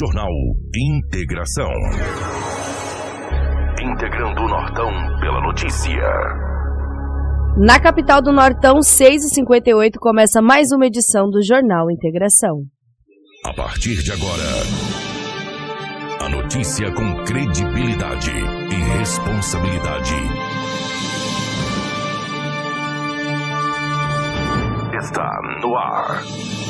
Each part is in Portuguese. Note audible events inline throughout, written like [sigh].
Jornal Integração. Integrando o Nortão pela notícia. Na capital do Nortão, 6h58, começa mais uma edição do Jornal Integração. A partir de agora, a notícia com credibilidade e responsabilidade. Está no ar.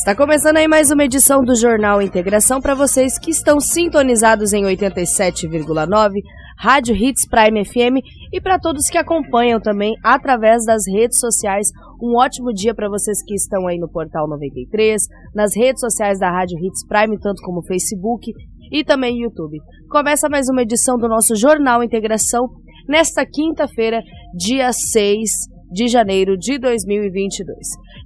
Está começando aí mais uma edição do Jornal Integração para vocês que estão sintonizados em 87,9 Rádio Hits Prime FM e para todos que acompanham também através das redes sociais. Um ótimo dia para vocês que estão aí no Portal 93, nas redes sociais da Rádio Hits Prime, tanto como Facebook e também YouTube. Começa mais uma edição do nosso Jornal Integração nesta quinta-feira, dia 6 de janeiro de 2022.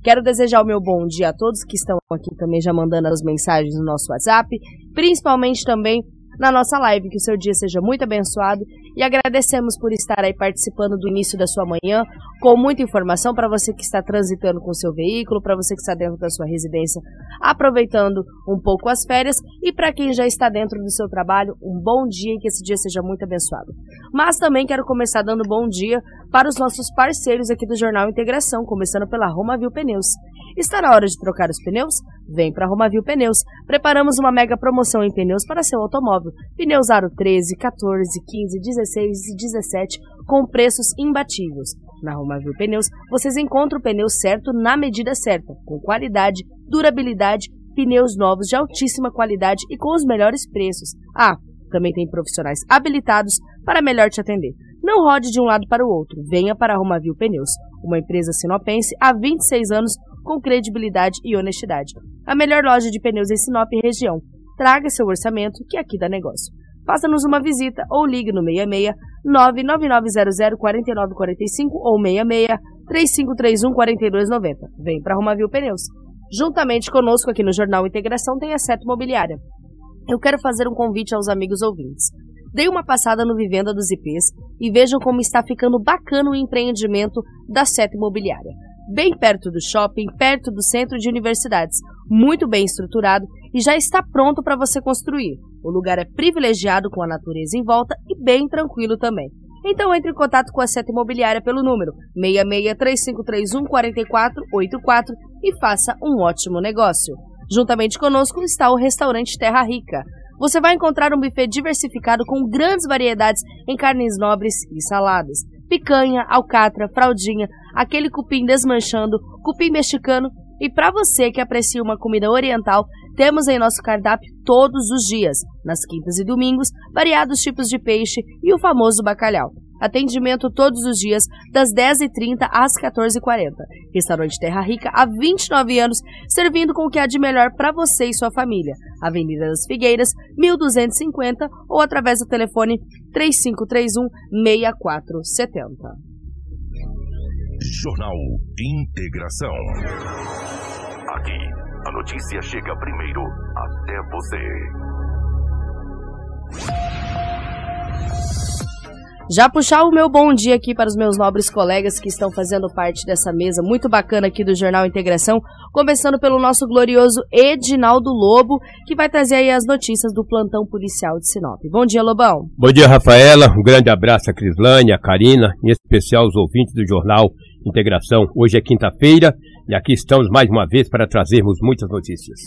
Quero desejar o meu bom dia a todos que estão aqui também já mandando as mensagens no nosso WhatsApp, principalmente também na nossa live. Que o seu dia seja muito abençoado e agradecemos por estar aí participando do início da sua manhã com muita informação para você que está transitando com seu veículo, para você que está dentro da sua residência, aproveitando um pouco as férias e para quem já está dentro do seu trabalho, um bom dia e que esse dia seja muito abençoado. Mas também quero começar dando bom dia para os nossos parceiros aqui do Jornal Integração, começando pela Roma Viu Pneus. Está na hora de trocar os pneus? Vem para Romavil Pneus. Preparamos uma mega promoção em pneus para seu automóvel. Pneus Aro 13, 14, 15, 16 e 17 com preços imbatíveis. Na Romavil Pneus, vocês encontram o pneu certo na medida certa, com qualidade, durabilidade, pneus novos de altíssima qualidade e com os melhores preços. Ah, também tem profissionais habilitados para melhor te atender. Não rode de um lado para o outro. Venha para a Romavil Pneus, uma empresa sinopense há 26 anos com credibilidade e honestidade. A melhor loja de pneus em Sinop e região. Traga seu orçamento que aqui dá negócio. Faça-nos uma visita ou ligue no 66 99900 4945 ou 66 3531 4290. Vem para Romavil Pneus. Juntamente conosco aqui no Jornal Integração tem a Seto Imobiliária. Eu quero fazer um convite aos amigos ouvintes. Dei uma passada no Vivenda dos IPs e vejam como está ficando bacana o empreendimento da Seto Imobiliária bem perto do shopping, perto do centro de universidades, muito bem estruturado e já está pronto para você construir. O lugar é privilegiado com a natureza em volta e bem tranquilo também. Então entre em contato com a Seta Imobiliária pelo número 6635314484 e faça um ótimo negócio. Juntamente conosco está o restaurante Terra Rica. Você vai encontrar um buffet diversificado com grandes variedades em carnes nobres e saladas picanha, alcatra, fraldinha, aquele cupim desmanchando, cupim mexicano e para você que aprecia uma comida oriental, temos em nosso cardápio todos os dias, nas quintas e domingos, variados tipos de peixe e o famoso bacalhau. Atendimento todos os dias, das 10h30 às 14h40. Restaurante Terra Rica, há 29 anos, servindo com o que há de melhor para você e sua família. Avenida das Figueiras, 1250 ou através do telefone 3531 6470. Jornal Integração. Aqui, a notícia chega primeiro até você. Já puxar o meu bom dia aqui para os meus nobres colegas que estão fazendo parte dessa mesa muito bacana aqui do Jornal Integração, começando pelo nosso glorioso Edinaldo Lobo, que vai trazer aí as notícias do plantão policial de Sinop. Bom dia, Lobão. Bom dia, Rafaela. Um grande abraço a Crislane, a Karina, em especial os ouvintes do Jornal Integração. Hoje é quinta-feira e aqui estamos mais uma vez para trazermos muitas notícias.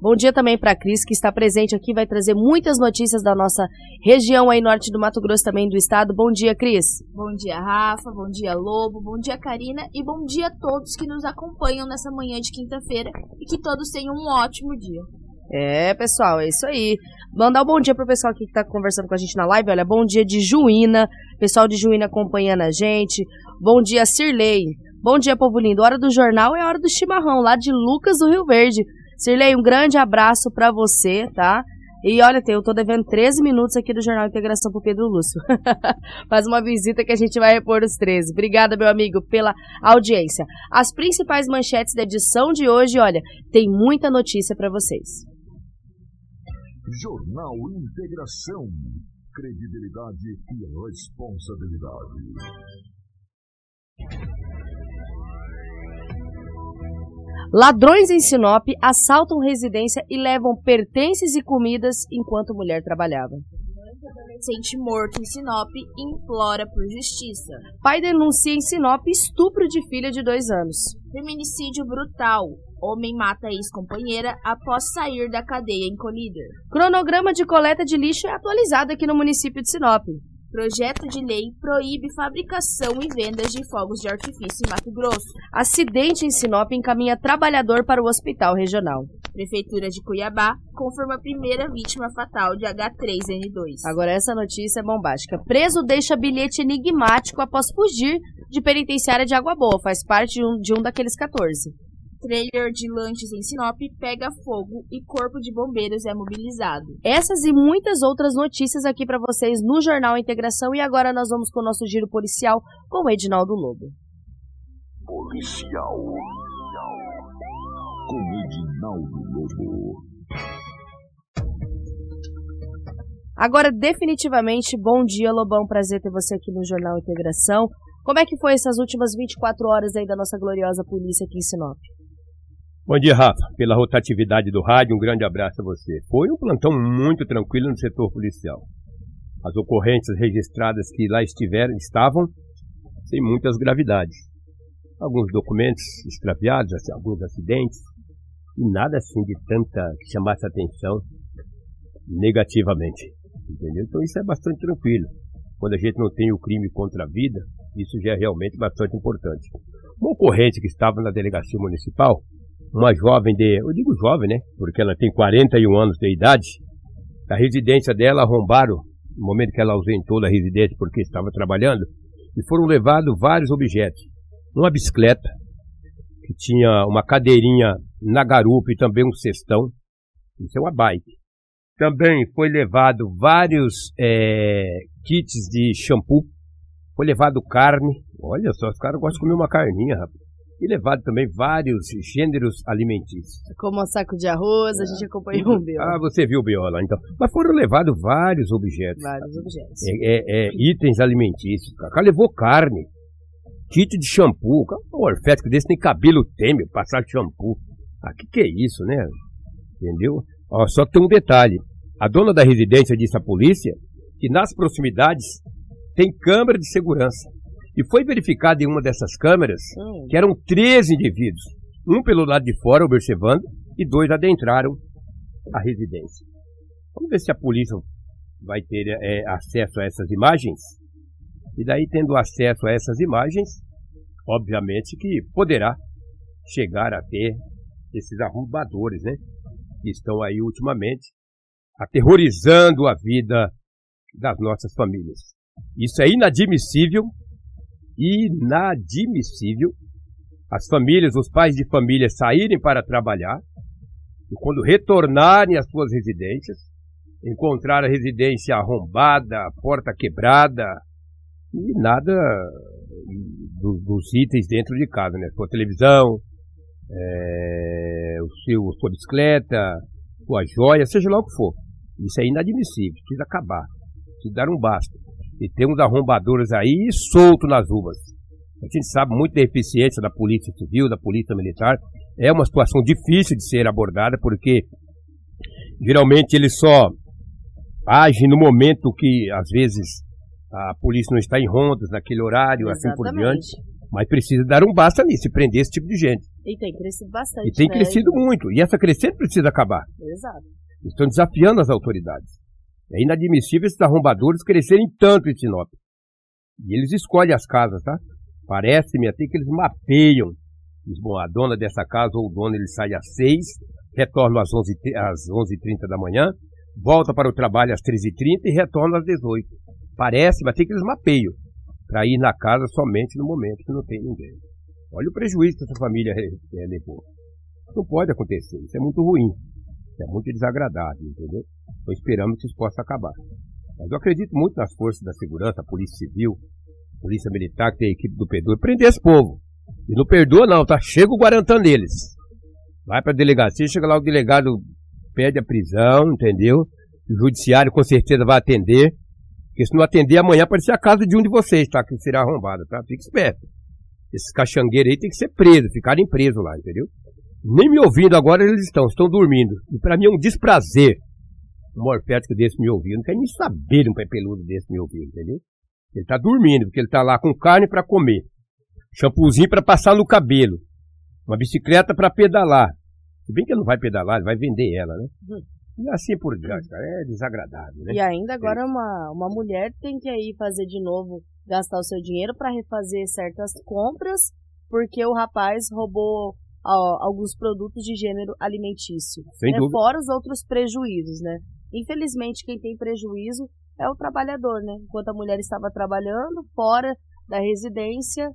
Bom dia também para a Cris, que está presente aqui, vai trazer muitas notícias da nossa região aí norte do Mato Grosso também do estado. Bom dia, Cris. Bom dia, Rafa. Bom dia, Lobo. Bom dia, Karina. E bom dia a todos que nos acompanham nessa manhã de quinta-feira e que todos tenham um ótimo dia. É, pessoal, é isso aí. Mandar um bom dia pro pessoal aqui que tá conversando com a gente na live. Olha, bom dia de Juína. Pessoal de Juína acompanhando a gente. Bom dia, Cirlei. Bom dia, povo lindo. Hora do jornal é hora do chimarrão, lá de Lucas do Rio Verde. Sirlei, um grande abraço para você, tá? E olha, eu tô devendo 13 minutos aqui do Jornal Integração pro Pedro Lúcio. [laughs] Faz uma visita que a gente vai repor os 13. Obrigada, meu amigo, pela audiência. As principais manchetes da edição de hoje, olha, tem muita notícia para vocês. Jornal Integração. Credibilidade e responsabilidade. Ladrões em Sinop assaltam residência e levam pertences e comidas enquanto mulher trabalhava. Sente morto em Sinop implora por justiça. Pai denuncia em Sinop estupro de filha de dois anos. Feminicídio brutal. Homem mata ex-companheira após sair da cadeia em Colíder. Cronograma de coleta de lixo é atualizado aqui no município de Sinop. Projeto de lei proíbe fabricação e vendas de fogos de artifício em Mato Grosso. Acidente em Sinop encaminha trabalhador para o hospital regional. Prefeitura de Cuiabá confirma a primeira vítima fatal de H3N2. Agora essa notícia é bombástica. Preso deixa bilhete enigmático após fugir de penitenciária de Água Boa. Faz parte de um, de um daqueles 14. Trailer de lanches em Sinop pega fogo e corpo de bombeiros é mobilizado. Essas e muitas outras notícias aqui para vocês no Jornal Integração e agora nós vamos com o nosso giro policial com o Edinaldo Lobo. Policial. Com Edinaldo Lobo. Agora, definitivamente, bom dia, Lobão. Prazer ter você aqui no Jornal Integração. Como é que foi essas últimas 24 horas aí da nossa gloriosa polícia aqui em Sinop? Bom dia, Rafa. Pela rotatividade do rádio, um grande abraço a você. Foi um plantão muito tranquilo no setor policial. As ocorrências registradas que lá estiveram estavam sem muitas gravidades. Alguns documentos extraviados, assim, alguns acidentes, e nada assim de tanta que chamasse atenção negativamente. Entendeu? Então isso é bastante tranquilo. Quando a gente não tem o crime contra a vida, isso já é realmente bastante importante. Uma ocorrência que estava na delegacia municipal uma jovem de, eu digo jovem, né? Porque ela tem 41 anos de idade. A residência dela arrombaram no momento que ela ausentou da residência porque estava trabalhando e foram levados vários objetos. Uma bicicleta que tinha uma cadeirinha na garupa e também um cestão. Isso é uma bike. Também foi levado vários é, kits de shampoo. Foi levado carne. Olha só, os caras gostam de comer uma carninha, rapaz e levado também vários gêneros alimentícios. Como um saco de arroz, a gente acompanhou o Biola. Ah, você viu o Biola, então. Mas foram levados vários objetos. Vários objetos. É, é, é, itens alimentícios. O cara levou carne, kit de shampoo. Um orfético desse tem cabelo teme, passar shampoo. Ah, que que é isso, né? Entendeu? Ó, só que tem um detalhe. A dona da residência disse à polícia que nas proximidades tem câmera de segurança. E foi verificado em uma dessas câmeras que eram 13 indivíduos. Um pelo lado de fora, observando, e dois adentraram a residência. Vamos ver se a polícia vai ter é, acesso a essas imagens. E daí, tendo acesso a essas imagens, obviamente que poderá chegar a ter esses arrombadores, né? Que estão aí ultimamente aterrorizando a vida das nossas famílias. Isso é inadmissível inadmissível as famílias, os pais de família saírem para trabalhar e quando retornarem às suas residências, encontrar a residência arrombada, a porta quebrada e nada do, dos itens dentro de casa, né? Sua televisão, é, o seu, sua bicicleta, sua joia, seja lá o que for. Isso é inadmissível, precisa acabar, precisa dar um basta. E temos arrombadores aí solto nas ruas. A gente sabe muito da eficiência da polícia civil, da polícia militar. É uma situação difícil de ser abordada, porque geralmente eles só agem no momento que, às vezes, a polícia não está em rondas naquele horário, Exatamente. assim por diante. Mas precisa dar um basta nisso e prender esse tipo de gente. E tem crescido bastante. E tem né? crescido muito. E essa crescente precisa acabar. Exato. Estão desafiando as autoridades. É inadmissível esses arrombadores crescerem tanto em Sinop. E eles escolhem as casas, tá? Parece-me até que eles mapeiam. Bom, a dona dessa casa ou o dono ele sai às seis, retorna às onze às 11h30 da manhã, volta para o trabalho às 13h30 e retorna às 18 Parece-me até que eles mapeiam para ir na casa somente no momento que não tem ninguém. Olha o prejuízo que essa família é, levou. Não pode acontecer, isso é muito ruim, é muito desagradável, entendeu? Então esperamos que isso possa acabar. Mas eu acredito muito nas forças da segurança, a Polícia Civil, a Polícia Militar, que tem a equipe do Perdoa, prender esse povo. E não perdoa não, tá? Chega o Guarantã deles. Vai pra delegacia, chega lá o delegado pede a prisão, entendeu? O judiciário com certeza vai atender. Porque se não atender, amanhã pode ser a casa de um de vocês, tá? Que será arrombado, tá? Fique esperto. Esses caxangueiros aí tem que ser presos, ficarem presos lá, entendeu? Nem me ouvindo agora eles estão, estão dormindo. E para mim é um desprazer um morfético desse me ouvir. não quer nem saber de um pé peludo desse me ouvir, entendeu? Ele tá dormindo, porque ele tá lá com carne para comer. Shampoozinho para passar no cabelo. Uma bicicleta para pedalar. Se bem que ele não vai pedalar, ele vai vender ela, né? Hum. E assim por diante, é desagradável, né? E ainda agora uma, uma mulher tem que aí fazer de novo, gastar o seu dinheiro para refazer certas compras, porque o rapaz roubou ó, alguns produtos de gênero alimentício. Sem né? dúvida. Fora os outros prejuízos, né? Infelizmente, quem tem prejuízo é o trabalhador, né? Enquanto a mulher estava trabalhando fora da residência,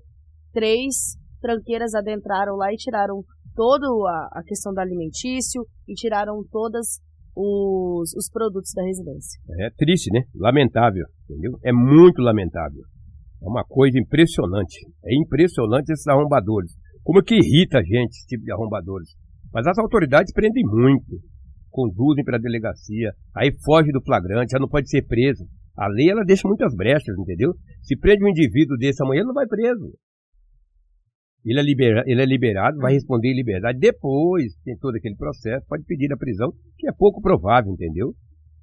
três tranqueiras adentraram lá e tiraram toda a, a questão do alimentício e tiraram todas os, os produtos da residência. É triste, né? Lamentável, entendeu? É muito lamentável. É uma coisa impressionante. É impressionante esses arrombadores. Como que irrita a gente esse tipo de arrombadores. Mas as autoridades prendem muito conduzem para a delegacia, aí foge do flagrante, já não pode ser preso. A lei ela deixa muitas brechas, entendeu? Se prende um indivíduo desse amanhã, ele não vai preso. Ele é, libera, ele é liberado, vai responder em liberdade. Depois, tem todo aquele processo, pode pedir a prisão, que é pouco provável, entendeu?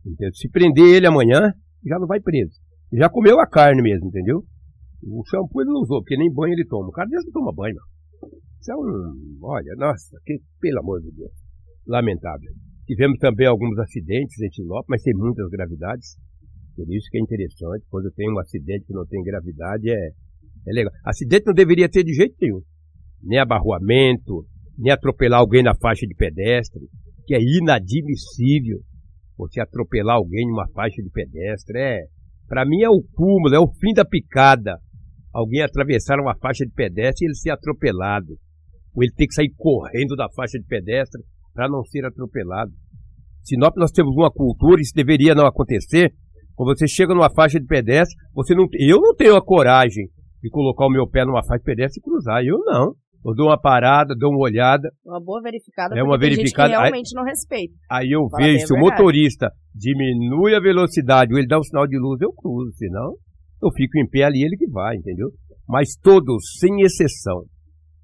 entendeu? Se prender ele amanhã, já não vai preso. Já comeu a carne mesmo, entendeu? O shampoo ele não usou, porque nem banho ele toma. O cara desse não toma banho, não. É um. Olha, nossa, que, pelo amor de Deus. Lamentável. Tivemos também alguns acidentes em Sinop, mas sem muitas gravidades. Por isso que é interessante, quando tem um acidente que não tem gravidade, é, é legal. Acidente não deveria ter de jeito nenhum. Nem abarroamento, nem atropelar alguém na faixa de pedestre, que é inadmissível você atropelar alguém numa faixa de pedestre. É, para mim é o cúmulo, é o fim da picada. Alguém atravessar uma faixa de pedestre e ele ser atropelado. Ou ele ter que sair correndo da faixa de pedestre para não ser atropelado. Sinop nós temos uma cultura, isso deveria não acontecer. Quando você chega numa faixa de pedestre, você não, eu não tenho a coragem de colocar o meu pé numa faixa de pedestre e cruzar. Eu não. Eu dou uma parada, dou uma olhada. Uma boa verificada. É uma verificada. realmente aí, não respeita. Aí eu Fala vejo se o motorista diminui a velocidade ou ele dá um sinal de luz, eu cruzo. Senão, eu fico em pé ali, ele que vai, entendeu? Mas todos, sem exceção,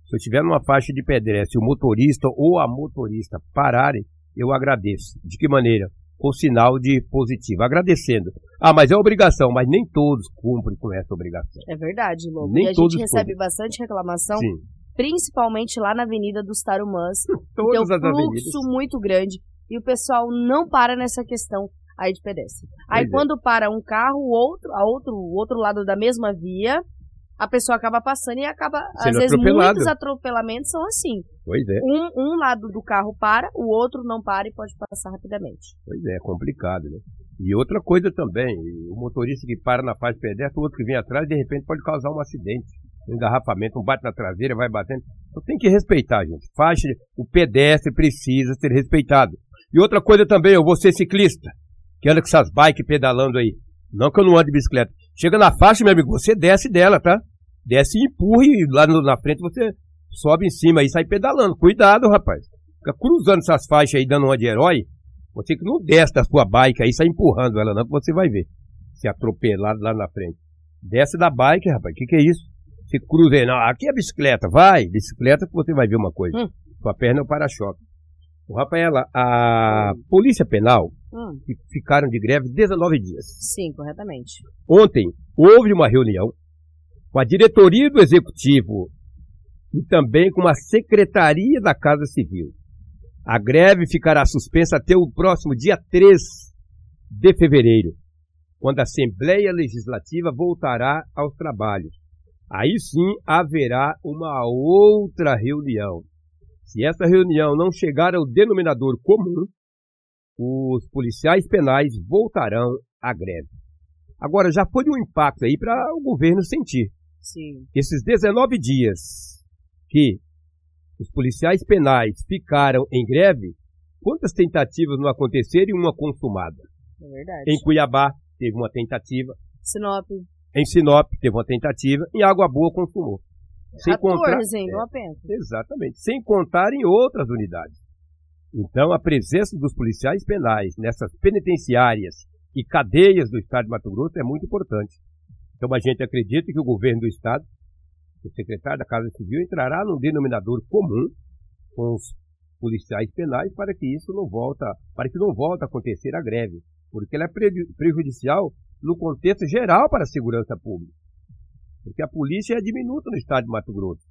se eu estiver numa faixa de pedestre, o motorista ou a motorista pararem, eu agradeço. De que maneira? Com sinal de positivo, agradecendo. Ah, mas é obrigação, mas nem todos cumprem com essa obrigação. É verdade, Lobo. Nem e a gente recebe cumprem. bastante reclamação, Sim. principalmente lá na Avenida dos Tarumãs. [laughs] Todas tem um fluxo avenidas. muito grande e o pessoal não para nessa questão aí de pedestre. Aí quando para um carro, o outro, a outro, o outro lado da mesma via, a pessoa acaba passando e acaba. Sendo às vezes, muitos atropelamentos são assim. Pois é. Um, um lado do carro para, o outro não para e pode passar rapidamente. Pois é, é complicado, né? E outra coisa também, o motorista que para na faixa de pedestre, o outro que vem atrás, de repente pode causar um acidente. Um engarrafamento, um bate na traseira, vai batendo. Então tem que respeitar, gente. Faixa, o pedestre precisa ser respeitado. E outra coisa também, eu vou ser ciclista, que anda com essas bikes pedalando aí. Não que eu não ande de bicicleta. Chega na faixa, meu amigo, você desce dela, tá? Desce e empurra e lá no, na frente você sobe em cima e sai pedalando. Cuidado, rapaz. Fica cruzando essas faixas aí, dando uma de herói. Você que não desce da sua bike aí, sai empurrando ela não, que você vai ver. Se atropelar lá na frente. Desce da bike, rapaz. O que, que é isso? Você cruza aí. Não, aqui é bicicleta. Vai, bicicleta que você vai ver uma coisa. Hum. Sua perna é o para-choque. O Rafaela, a Polícia Penal hum. ficaram de greve 19 dias. Sim, corretamente. Ontem houve uma reunião com a diretoria do Executivo e também com a Secretaria da Casa Civil. A greve ficará suspensa até o próximo dia 3 de fevereiro, quando a Assembleia Legislativa voltará aos trabalhos. Aí sim haverá uma outra reunião. Se essa reunião não chegar ao denominador comum, os policiais penais voltarão à greve. Agora, já foi um impacto aí para o governo sentir. Sim. Esses 19 dias que os policiais penais ficaram em greve, quantas tentativas não aconteceram e uma consumada? É verdade. Em Cuiabá, teve uma tentativa. Sinop. Em Sinop, teve uma tentativa. Em Água Boa, consumou. Sem 14 contar, em é, apenas. Exatamente. Sem contar em outras unidades. Então, a presença dos policiais penais nessas penitenciárias e cadeias do Estado de Mato Grosso é muito importante. Então, a gente acredita que o governo do Estado, o secretário da Casa Civil, entrará num denominador comum com os policiais penais para que isso não volta, para que não volte a acontecer a greve, porque ela é prejudicial no contexto geral para a segurança pública. Porque a polícia é diminuta no estado de Mato Grosso.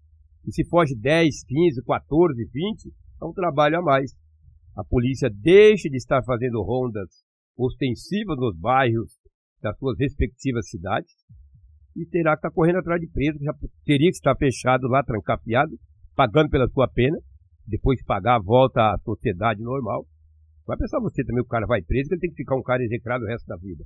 E se foge 10, 15, 14, 20, é um trabalho a mais. A polícia deixa de estar fazendo rondas ostensivas nos bairros das suas respectivas cidades e terá que estar correndo atrás de preso, já teria que estar fechado lá, trancafiado, pagando pela sua pena, depois de pagar, volta à sociedade normal. Vai pensar você também, o cara vai preso, que ele tem que ficar um cara execrado o resto da vida.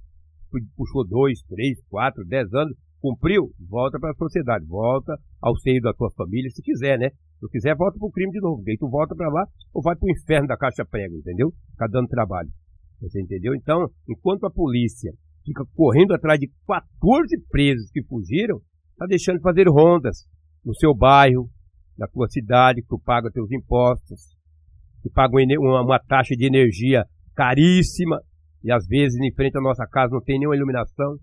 Puxou dois, três, quatro, dez anos, cumpriu, volta para a sociedade, volta ao seio da tua família, se quiser, né? Se quiser, volta para o crime de novo. Daí tu volta para lá ou vai para o inferno da caixa prego, entendeu? Fica dando trabalho. Você entendeu? Então, enquanto a polícia fica correndo atrás de 14 presos que fugiram, tá deixando de fazer rondas no seu bairro, na tua cidade, que tu paga teus impostos, que paga uma, uma taxa de energia caríssima, e às vezes em frente à nossa casa não tem nenhuma iluminação,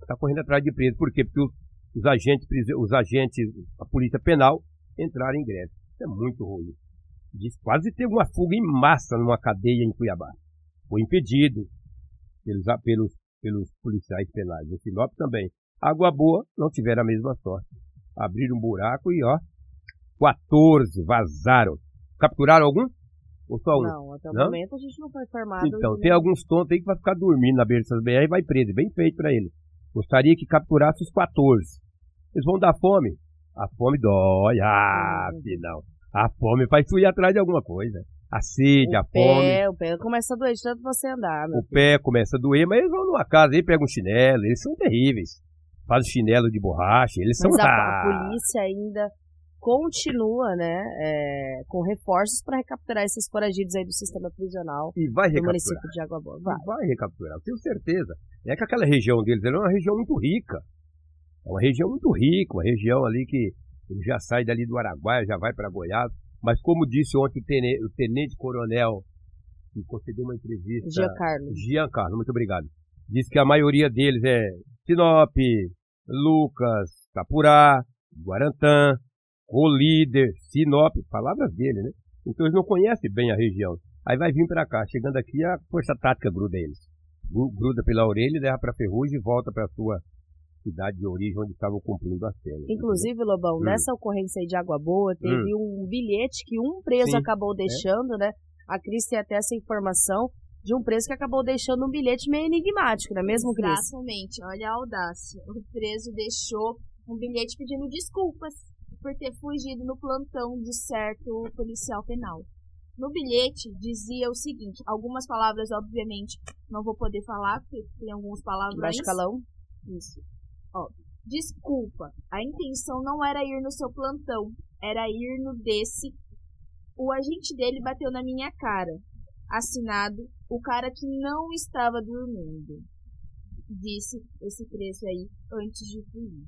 está correndo atrás de preso. Por quê? Porque os, os, agentes, os agentes, a polícia penal, entraram em greve. Isso é muito ruim. Diz, quase teve uma fuga em massa numa cadeia em Cuiabá. Foi impedido pelos, pelos, pelos policiais penais. Em Sinop também. Água Boa não tiveram a mesma sorte. Abriram um buraco e ó, 14 vazaram. Capturaram algum? Ou só um? Não, até o não? momento a gente não foi informado. Então, tem alguns tontos aí que vai ficar dormindo na beira dessas BR e vai preso. Bem feito para ele. Gostaria que capturasse os 14. Eles vão dar fome. A fome dói. Ah, não. A fome faz tu ir atrás de alguma coisa. A sede, o a pé, fome. O pé começa a doer de tanto você andar. o filho. pé começa a doer, mas eles vão numa casa aí, pegam um chinelo. Eles são terríveis. Fazem chinelo de borracha. Eles mas são. A, a polícia ainda continua, né, é, com reforços para recapturar esses foragidos aí do sistema prisional e vai do município de Água Boa. Vai. vai recapturar, tenho certeza. É que aquela região deles é uma região muito rica. É uma região muito rica, uma região ali que já sai dali do Araguaia, já vai para Goiás. Mas como disse ontem o tenente, o tenente coronel, que concedeu uma entrevista. Giancarlo. Giancarlo, muito obrigado. Disse que a maioria deles é Sinop, Lucas, Capurá, Guarantã, o líder, Sinop, palavras dele, né? Então eles não conhecem bem a região. Aí vai vir para cá, chegando aqui a força tática gruda eles. Gruda pela orelha, leva para Ferrugem e volta para sua cidade de origem onde estavam cumprindo a cena. Inclusive, Lobão, hum. nessa ocorrência aí de Água Boa, teve hum. um bilhete que um preso Sim. acabou é. deixando, é. né? A Cris tem até essa informação de um preso que acabou deixando um bilhete meio enigmático, não é mesmo, Cris? Exatamente, olha a audácia. O preso deixou um bilhete pedindo desculpas por ter fugido no plantão de certo policial penal. No bilhete dizia o seguinte, algumas palavras, obviamente, não vou poder falar, porque tem algumas palavras. Baixo calão? Isso. Ó, desculpa, a intenção não era ir no seu plantão, era ir no desse. O agente dele bateu na minha cara. Assinado, o cara que não estava dormindo. Disse esse preço aí antes de fugir.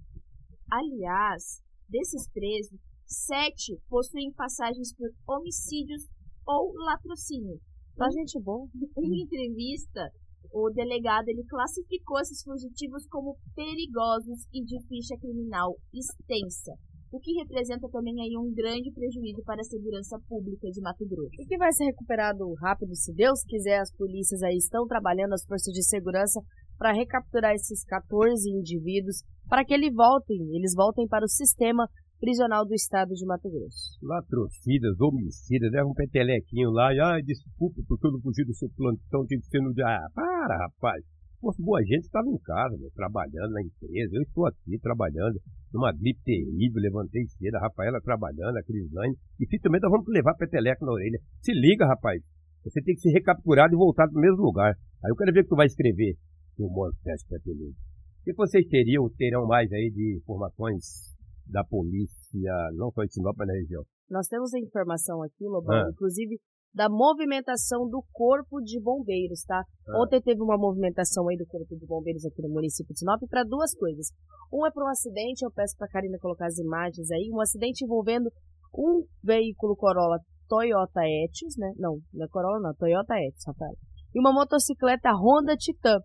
Aliás, Desses presos, sete possuem passagens por homicídios ou latrocínio. Só gente boa. Em entrevista, o delegado ele classificou esses fugitivos como perigosos e de ficha criminal extensa, o que representa também aí um grande prejuízo para a segurança pública de Mato Grosso. E que vai ser recuperado rápido, se Deus quiser. As polícias aí estão trabalhando, as forças de segurança, para recapturar esses 14 indivíduos para que eles voltem, eles voltem para o sistema prisional do estado de Mato Grosso. Latrocidas, homicidas, leva um petelequinho lá e, ah, desculpa porque eu não fugi do seu plantão, tinha que ser no. Ah, para, rapaz. Pô, boa gente estava em casa, meu, trabalhando na empresa. Eu estou aqui trabalhando numa gripe terrível, levantei cedo, a Rafaela trabalhando, a Crislane. E finalmente nós vamos levar peteleco na orelha. Se liga, rapaz. Você tem que ser recapturado e voltar para o mesmo lugar. Aí eu quero ver o que tu vai escrever. O Montes Peteleco que vocês teriam, terão mais aí de informações da polícia, não só em Sinop, mas na região? Nós temos a informação aqui, Lobão, ah. inclusive da movimentação do Corpo de Bombeiros, tá? É. Ontem teve uma movimentação aí do Corpo de Bombeiros aqui no município de Sinop para duas coisas. Um é para um acidente, eu peço para a Karina colocar as imagens aí, um acidente envolvendo um veículo Corolla Toyota Etios, né? Não, não é Corolla não, Toyota Etios, Rafael. E uma motocicleta Honda Titan.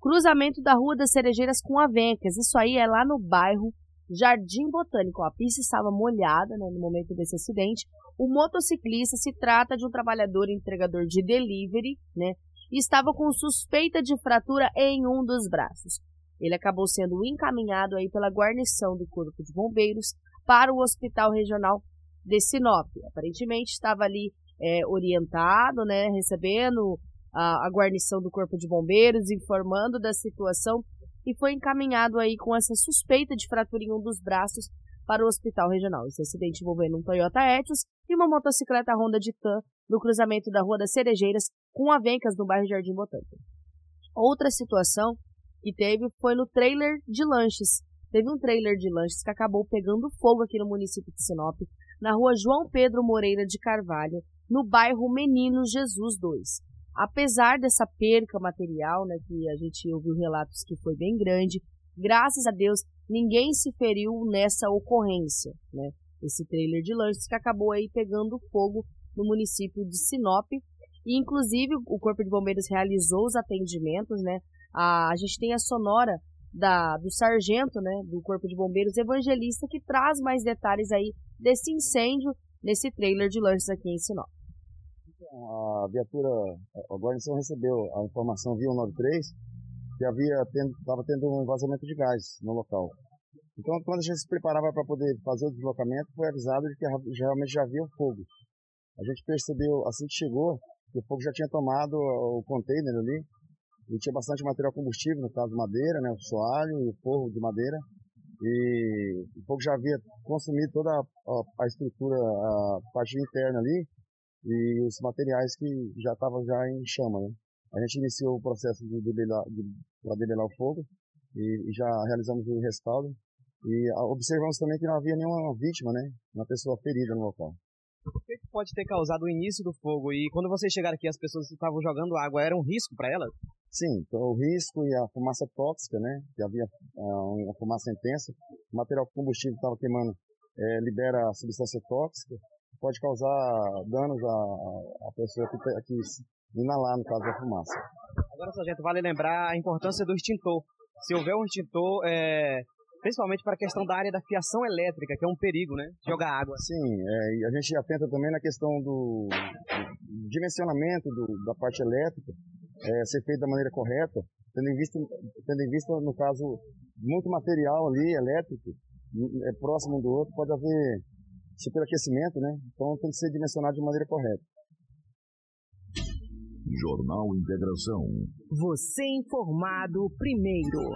Cruzamento da Rua das Cerejeiras com Avencas. Isso aí é lá no bairro Jardim Botânico. A pista estava molhada né, no momento desse acidente. O motociclista se trata de um trabalhador entregador de delivery, né? E estava com suspeita de fratura em um dos braços. Ele acabou sendo encaminhado aí pela guarnição do Corpo de Bombeiros para o Hospital Regional de Sinop. Aparentemente estava ali é, orientado, né, recebendo a, a guarnição do Corpo de Bombeiros, informando da situação e foi encaminhado aí com essa suspeita de fratura em um dos braços para o hospital regional. Esse acidente envolvendo um Toyota Etios e uma motocicleta Honda Titan no cruzamento da Rua das Cerejeiras com Avencas no bairro Jardim Botânico. Outra situação que teve foi no trailer de lanches. Teve um trailer de lanches que acabou pegando fogo aqui no município de Sinop, na rua João Pedro Moreira de Carvalho, no bairro Menino Jesus 2. Apesar dessa perca material, né, que a gente ouviu relatos que foi bem grande, graças a Deus ninguém se feriu nessa ocorrência, né? Esse trailer de lanches que acabou aí pegando fogo no município de Sinop. E, inclusive, o Corpo de Bombeiros realizou os atendimentos, né? A, a gente tem a sonora da, do sargento, né, do Corpo de Bombeiros Evangelista, que traz mais detalhes aí desse incêndio nesse trailer de lanches aqui em Sinop. A viatura, a guarnição recebeu a informação via 193 que havia estava tendo, um vazamento de gás no local. Então, quando a gente se preparava para poder fazer o deslocamento, foi avisado de que realmente já havia fogo. A gente percebeu, assim que chegou, que o fogo já tinha tomado o container ali, e tinha bastante material combustível, no caso madeira, né, o soalho e o forro de madeira, e o fogo já havia consumido toda a, a, a estrutura, a parte interna ali, e os materiais que já estavam já em chama, né. A gente iniciou o processo de debelar, de, para debelar o fogo e, e, já realizamos o respaldo. E observamos também que não havia nenhuma vítima, né? Uma pessoa ferida no local. O que pode ter causado o início do fogo? E quando vocês chegaram aqui, as pessoas que estavam jogando água, era um risco para elas? Sim, então, o risco e a fumaça tóxica, né? Que havia uh, uma fumaça intensa. O material combustível estava queimando, é, libera a substância tóxica, pode causar danos à, à pessoa que, que inalar, no caso da fumaça. Agora, sargento, vale lembrar a importância do extintor. Se houver um extintor, é, principalmente para a questão da área da fiação elétrica, que é um perigo, né? Jogar água. Sim, é, e a gente atenta também na questão do, do dimensionamento do, da parte elétrica, é, ser feito da maneira correta, tendo em, vista, tendo em vista, no caso, muito material ali elétrico, é próximo um do outro, pode haver superaquecimento, né? Então tem que ser dimensionado de maneira correta. Jornal Integração. Você informado primeiro.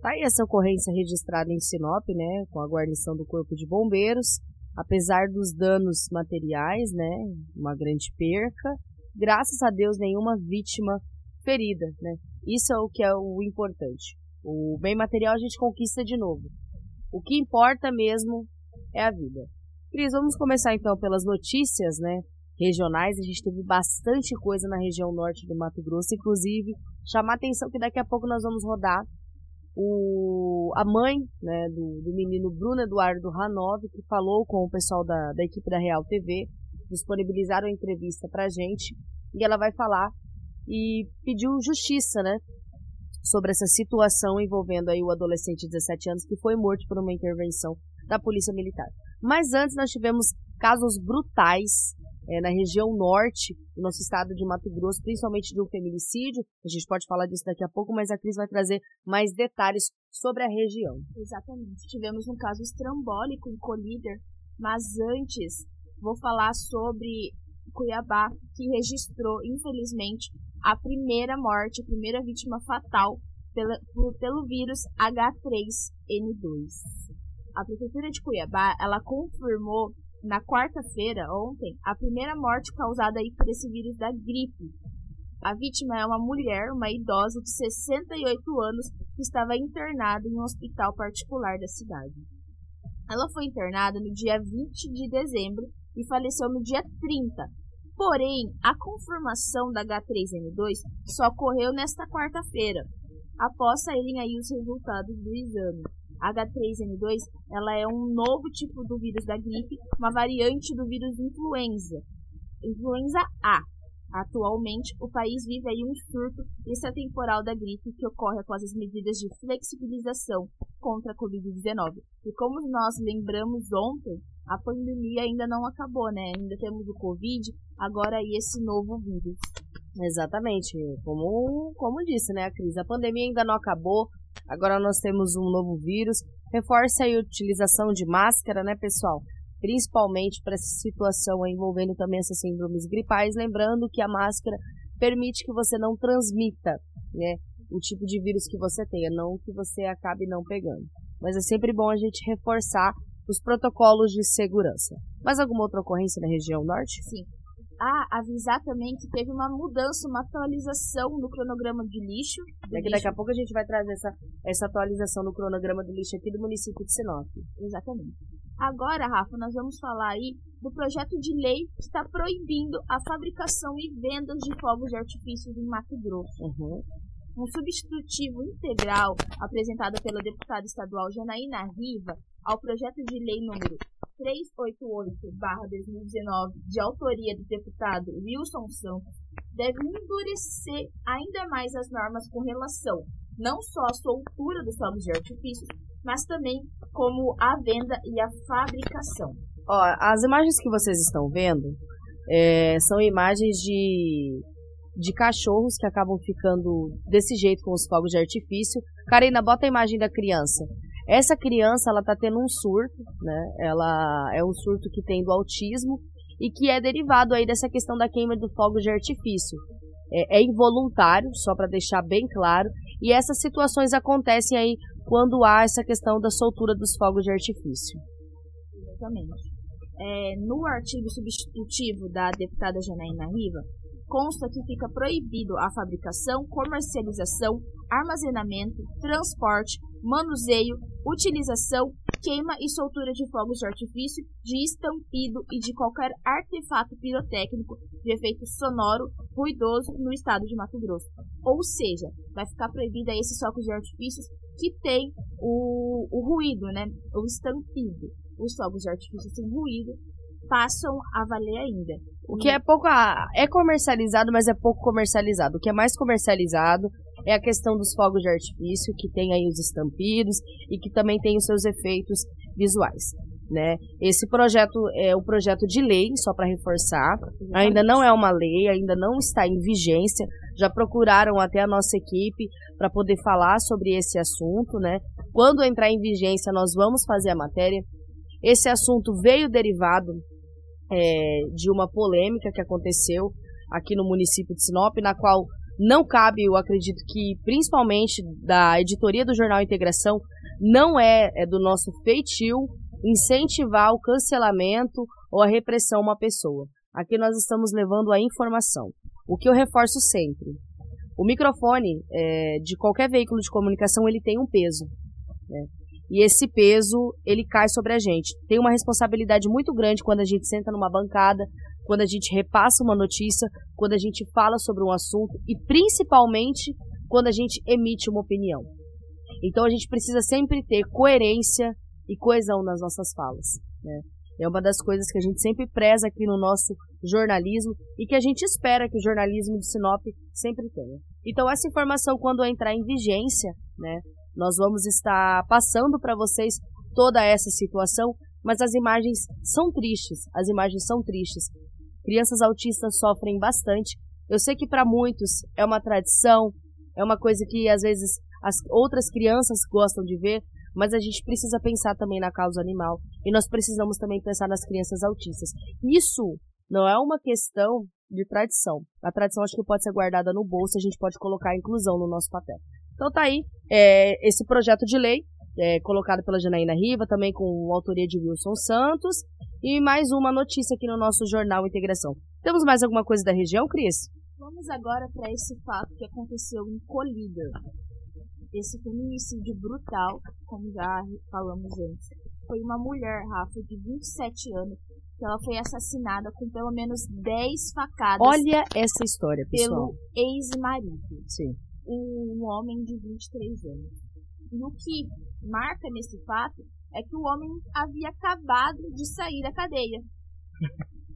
Tá aí essa ocorrência registrada em Sinop, né, com a guarnição do Corpo de Bombeiros. Apesar dos danos materiais, né, uma grande perca, graças a Deus nenhuma vítima ferida, né. Isso é o que é o importante. O bem material a gente conquista de novo. O que importa mesmo é a vida. Cris, vamos começar então pelas notícias, né? regionais. A gente teve bastante coisa na região norte do Mato Grosso, inclusive chamar atenção que daqui a pouco nós vamos rodar o, a mãe né, do, do menino Bruno Eduardo Ranov, que falou com o pessoal da, da equipe da Real TV, disponibilizaram a entrevista pra gente, e ela vai falar e pediu justiça, né? Sobre essa situação envolvendo aí o adolescente de 17 anos que foi morto por uma intervenção da Polícia Militar. Mas antes nós tivemos casos brutais é, na região norte do nosso estado de Mato Grosso, principalmente de um feminicídio. A gente pode falar disso daqui a pouco, mas a Cris vai trazer mais detalhes sobre a região. Exatamente. Tivemos um caso estrambólico em Colíder, mas antes vou falar sobre Cuiabá, que registrou, infelizmente, a primeira morte, a primeira vítima fatal pela, pelo vírus H3N2. A prefeitura de Cuiabá, ela confirmou na quarta-feira, ontem, a primeira morte causada aí por esse vírus da gripe. A vítima é uma mulher, uma idosa de 68 anos, que estava internada em um hospital particular da cidade. Ela foi internada no dia 20 de dezembro e faleceu no dia 30. Porém, a confirmação da H3N2 só ocorreu nesta quarta-feira, após saírem aí os resultados do exame. A H3N2 ela é um novo tipo do vírus da gripe, uma variante do vírus influenza, influenza A. Atualmente, o país vive aí um surto extratemporal da gripe que ocorre após as medidas de flexibilização contra a Covid-19. E como nós lembramos ontem, a pandemia ainda não acabou, né? Ainda temos o Covid, agora aí esse novo vírus. Exatamente. Como, como disse, né, a crise? A pandemia ainda não acabou, agora nós temos um novo vírus. Reforça aí a utilização de máscara, né, pessoal? principalmente para essa situação envolvendo também essas síndromes gripais, lembrando que a máscara permite que você não transmita, né, o tipo de vírus que você tenha, não que você acabe não pegando. Mas é sempre bom a gente reforçar os protocolos de segurança. Mais alguma outra ocorrência na região norte? Sim. Ah, avisar também que teve uma mudança, uma atualização no cronograma de lixo. Daqui, lixo. daqui a pouco a gente vai trazer essa, essa atualização no cronograma do lixo aqui do município de Sinop. Exatamente. Agora, Rafa, nós vamos falar aí do projeto de lei que está proibindo a fabricação e vendas de fogos de artifícios em Mato Grosso. Uhum. Um substitutivo integral apresentado pela deputada estadual Janaína Riva ao projeto de lei número 388-2019, de autoria do deputado Wilson Santos, deve endurecer ainda mais as normas com relação não só à soltura dos fogos de artifícios, mas também como a venda e a fabricação. Ó, as imagens que vocês estão vendo é, são imagens de, de cachorros que acabam ficando desse jeito com os fogos de artifício. Karina, bota a imagem da criança. Essa criança, ela tá tendo um surto, né? Ela é um surto que tem do autismo e que é derivado aí dessa questão da queima do fogo de artifício. É, é involuntário, só para deixar bem claro, e essas situações acontecem aí quando há essa questão da soltura dos fogos de artifício. Exatamente. É, no artigo substitutivo da deputada Janaína Riva, consta que fica proibido a fabricação, comercialização, armazenamento, transporte, manuseio, utilização, queima e soltura de fogos de artifício, de estampido e de qualquer artefato pirotécnico de efeito sonoro ruidoso no estado de Mato Grosso. Ou seja, vai ficar proibido esses fogos de artifícios que tem o, o ruído, né? O estampido. Os fogos de artifício sem ruído passam a valer ainda. O que é pouco. É comercializado, mas é pouco comercializado. O que é mais comercializado é a questão dos fogos de artifício, que tem aí os estampidos e que também tem os seus efeitos visuais. Né? Esse projeto é um projeto de lei, só para reforçar. Ainda não é uma lei, ainda não está em vigência. Já procuraram até a nossa equipe para poder falar sobre esse assunto, né? Quando entrar em vigência, nós vamos fazer a matéria. Esse assunto veio derivado é, de uma polêmica que aconteceu aqui no município de Sinop, na qual não cabe, eu acredito que principalmente da editoria do Jornal Integração, não é, é do nosso feitio incentivar o cancelamento ou a repressão a uma pessoa. Aqui nós estamos levando a informação. O que eu reforço sempre: o microfone é, de qualquer veículo de comunicação ele tem um peso. Né? E esse peso, ele cai sobre a gente. Tem uma responsabilidade muito grande quando a gente senta numa bancada, quando a gente repassa uma notícia, quando a gente fala sobre um assunto e principalmente quando a gente emite uma opinião. Então a gente precisa sempre ter coerência e coesão nas nossas falas. Né? É uma das coisas que a gente sempre preza aqui no nosso jornalismo e que a gente espera que o jornalismo de Sinop sempre tenha. Então essa informação quando entrar em vigência, né, nós vamos estar passando para vocês toda essa situação, mas as imagens são tristes, as imagens são tristes. Crianças autistas sofrem bastante. Eu sei que para muitos é uma tradição, é uma coisa que às vezes as outras crianças gostam de ver, mas a gente precisa pensar também na causa animal e nós precisamos também pensar nas crianças autistas. Isso não é uma questão de tradição. A tradição acho que pode ser guardada no bolso, a gente pode colocar a inclusão no nosso papel. Então tá aí é, esse projeto de lei, é, colocado pela Janaína Riva, também com autoria de Wilson Santos, e mais uma notícia aqui no nosso Jornal Integração. Temos mais alguma coisa da região, Cris? Vamos agora para esse fato que aconteceu em Colíder. Esse feminicídio brutal, como já falamos antes. Foi uma mulher, Rafa, de 27 anos, que ela foi assassinada com pelo menos 10 facadas. Olha essa história, pessoal. Pelo ex-marido. Sim. Um homem de 23 anos. E o que marca nesse fato é que o homem havia acabado de sair da cadeia.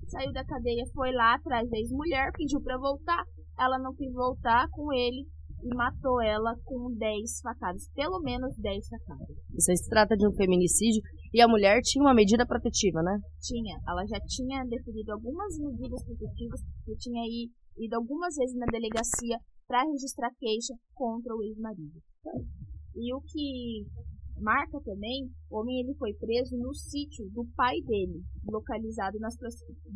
Saiu da cadeia, foi lá atrás da ex-mulher, pediu para voltar. Ela não quis voltar com ele e matou ela com 10 facadas, pelo menos 10 facadas. Isso se trata de um feminicídio e a mulher tinha uma medida protetiva, né? Tinha. Ela já tinha definido algumas medidas protetivas e tinha ido algumas vezes na delegacia para registrar queixa contra o ex-marido. E o que marca também, o homem ele foi preso no sítio do pai dele, localizado nas,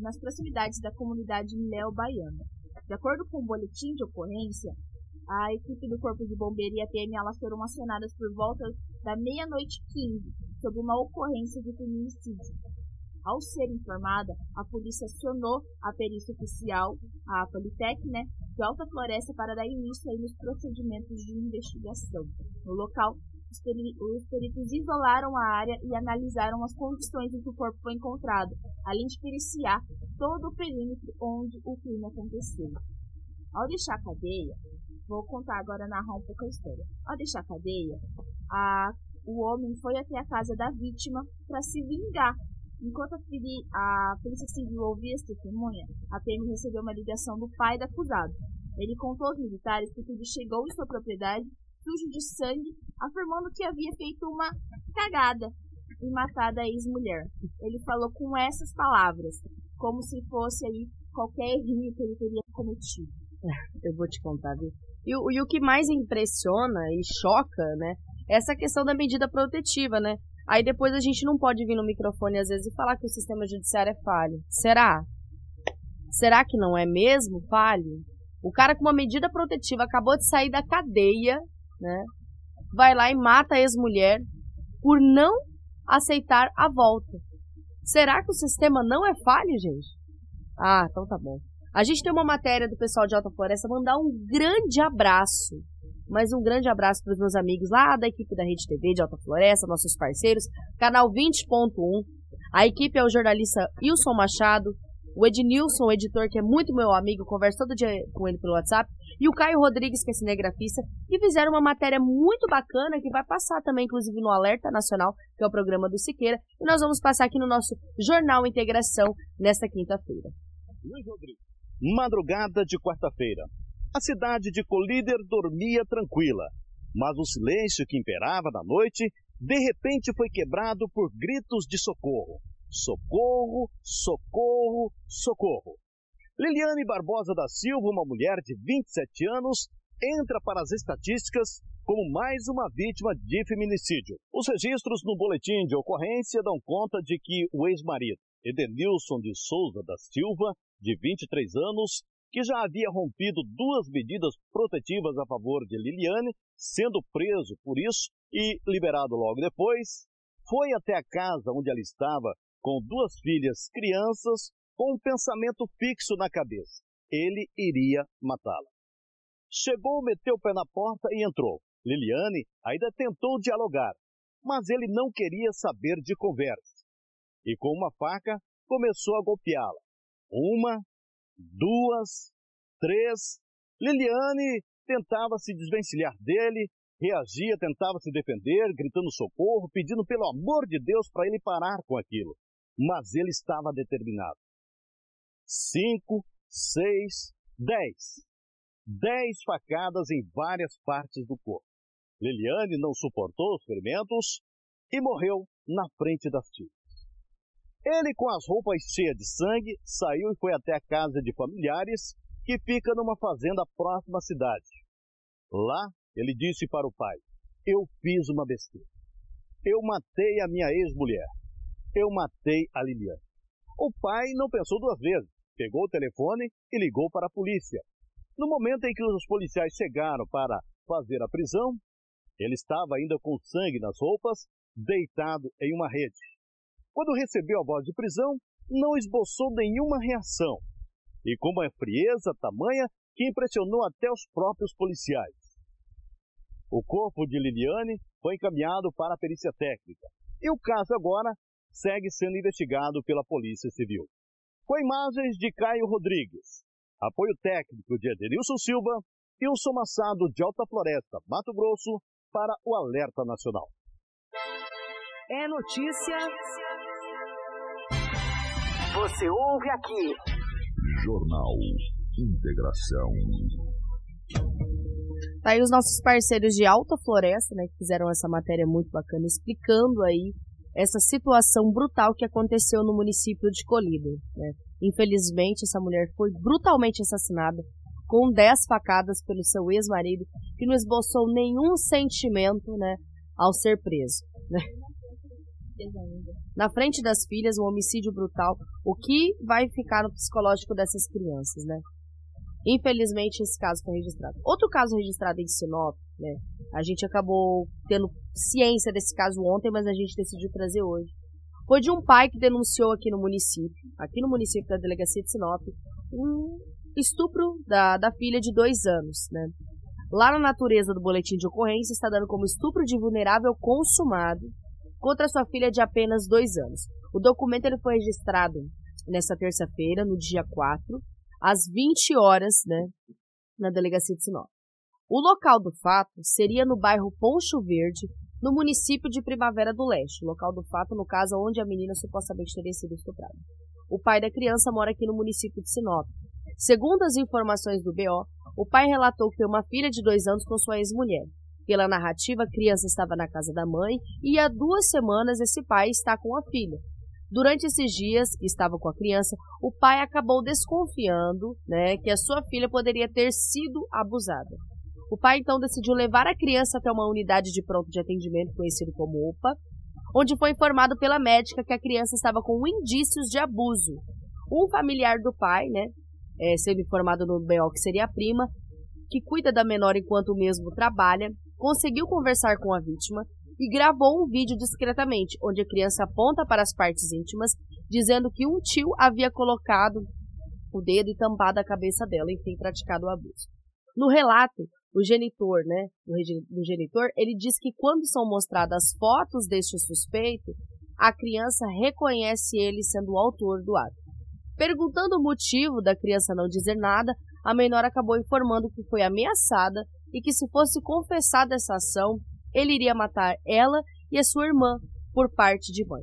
nas proximidades da comunidade Léo Baiana. De acordo com o boletim de ocorrência, a equipe do Corpo de Bombeiro e a PM elas foram acionadas por volta da meia-noite 15 sobre uma ocorrência de feminicídio. Ao ser informada, a polícia acionou a perícia oficial, a Politec, né, de Alta Floresta para dar início aí nos procedimentos de investigação. No local, os, peritos isolaram a área e analisaram as condições em que o corpo foi encontrado, além de periciar todo o perímetro onde o crime aconteceu. Ao deixar a cadeia, Vou contar agora, narrar um pouco a história. Ao deixar a cadeia, a, o homem foi até a casa da vítima para se vingar. Enquanto a, polícia civil ouvia essa testemunha, a PM recebeu uma ligação do pai do acusado. Ele contou aos militares que ele chegou em sua propriedade sujo de sangue, afirmando que havia feito uma cagada e matado a ex-mulher. Ele falou com essas palavras, como se fosse aí qualquer erro que ele teria cometido. Eu vou te contar, viu? E, e, o que mais impressiona e choca, né, é essa questão da medida protetiva, né? Aí depois a gente não pode vir no microfone às vezes e falar que o sistema judiciário é falho. Será? Será que não é mesmo falho? O cara com uma medida protetiva acabou de sair da cadeia, né? Vai lá e mata a ex-mulher por não aceitar a volta. Será que o sistema não é falho, gente? Ah, então tá bom. A gente tem uma matéria do pessoal de Alta Floresta, mandar um grande abraço, mas um grande abraço para os meus amigos lá da equipe da Rede TV de Alta Floresta, nossos parceiros, canal 20.1. A equipe é o jornalista Wilson Machado, o Ednilson, o editor, que é muito meu amigo, converso todo dia com ele pelo WhatsApp, e o Caio Rodrigues, que é cinegrafista, que fizeram uma matéria muito bacana, que vai passar também, inclusive, no Alerta Nacional, que é o programa do Siqueira, e nós vamos passar aqui no nosso Jornal Integração nesta quinta-feira. Luiz Rodrigues. Madrugada de quarta-feira. A cidade de Colíder dormia tranquila, mas o silêncio que imperava na noite de repente foi quebrado por gritos de socorro. Socorro, socorro, socorro. Liliane Barbosa da Silva, uma mulher de 27 anos, entra para as estatísticas como mais uma vítima de feminicídio. Os registros no boletim de ocorrência dão conta de que o ex-marido, Edenilson de Souza da Silva, de 23 anos, que já havia rompido duas medidas protetivas a favor de Liliane, sendo preso por isso e liberado logo depois, foi até a casa onde ela estava com duas filhas crianças com um pensamento fixo na cabeça. Ele iria matá-la. Chegou, meteu o pé na porta e entrou. Liliane ainda tentou dialogar, mas ele não queria saber de conversa. E com uma faca começou a golpeá-la. Uma, duas, três. Liliane tentava se desvencilhar dele, reagia, tentava se defender, gritando socorro, pedindo pelo amor de Deus para ele parar com aquilo. Mas ele estava determinado. Cinco, seis, dez. Dez facadas em várias partes do corpo. Liliane não suportou os ferimentos e morreu na frente das filhas. Ele, com as roupas cheias de sangue, saiu e foi até a casa de familiares, que fica numa fazenda próxima à cidade. Lá, ele disse para o pai: Eu fiz uma besteira. Eu matei a minha ex-mulher. Eu matei a Liliane. O pai não pensou duas vezes. Pegou o telefone e ligou para a polícia. No momento em que os policiais chegaram para fazer a prisão, ele estava ainda com sangue nas roupas, deitado em uma rede. Quando recebeu a voz de prisão, não esboçou nenhuma reação, e com uma frieza tamanha que impressionou até os próprios policiais. O corpo de Liliane foi encaminhado para a perícia técnica, e o caso agora segue sendo investigado pela Polícia Civil. Com imagens de Caio Rodrigues, apoio técnico de Edenilson Silva e o Somassado de Alta Floresta, Mato Grosso, para o Alerta Nacional. É notícia. Você ouve aqui. Jornal Integração. Tá aí os nossos parceiros de Alta Floresta, né, que fizeram essa matéria muito bacana, explicando aí essa situação brutal que aconteceu no município de Colíder. Né? Infelizmente, essa mulher foi brutalmente assassinada com 10 facadas pelo seu ex-marido, que não esboçou nenhum sentimento né, ao ser preso. Né? Na frente das filhas, um homicídio brutal, o que vai ficar no psicológico dessas crianças, né? Infelizmente, esse caso foi registrado. Outro caso registrado em Sinop, né? A gente acabou tendo ciência desse caso ontem, mas a gente decidiu trazer hoje. Foi de um pai que denunciou aqui no município, aqui no município da delegacia de Sinop, um estupro da, da filha de dois anos, né? Lá na natureza do boletim de ocorrência está dando como estupro de vulnerável consumado contra sua filha de apenas dois anos. O documento ele foi registrado nesta terça-feira, no dia 4, às 20 horas, né, na delegacia de Sinop. O local do fato seria no bairro Poncho Verde, no município de Primavera do Leste. Local do fato, no caso, onde a menina supostamente teria sido estuprada. O pai da criança mora aqui no município de Sinop. Segundo as informações do BO, o pai relatou que tem uma filha de dois anos com sua ex-mulher. Pela narrativa, a criança estava na casa da mãe e há duas semanas esse pai está com a filha. Durante esses dias que estava com a criança, o pai acabou desconfiando né, que a sua filha poderia ter sido abusada. O pai então decidiu levar a criança até uma unidade de pronto de atendimento conhecido como OPA, onde foi informado pela médica que a criança estava com indícios de abuso. Um familiar do pai, né, é, sendo informado no BO que seria a prima, que cuida da menor enquanto o mesmo trabalha, conseguiu conversar com a vítima e gravou um vídeo discretamente, onde a criança aponta para as partes íntimas, dizendo que um tio havia colocado o dedo e tampado a cabeça dela, enfim, praticado o abuso. No relato, o genitor, né, o genitor, ele diz que quando são mostradas fotos deste suspeito, a criança reconhece ele sendo o autor do ato. Perguntando o motivo da criança não dizer nada, a menor acabou informando que foi ameaçada e que se fosse confessada essa ação, ele iria matar ela e a sua irmã por parte de mãe.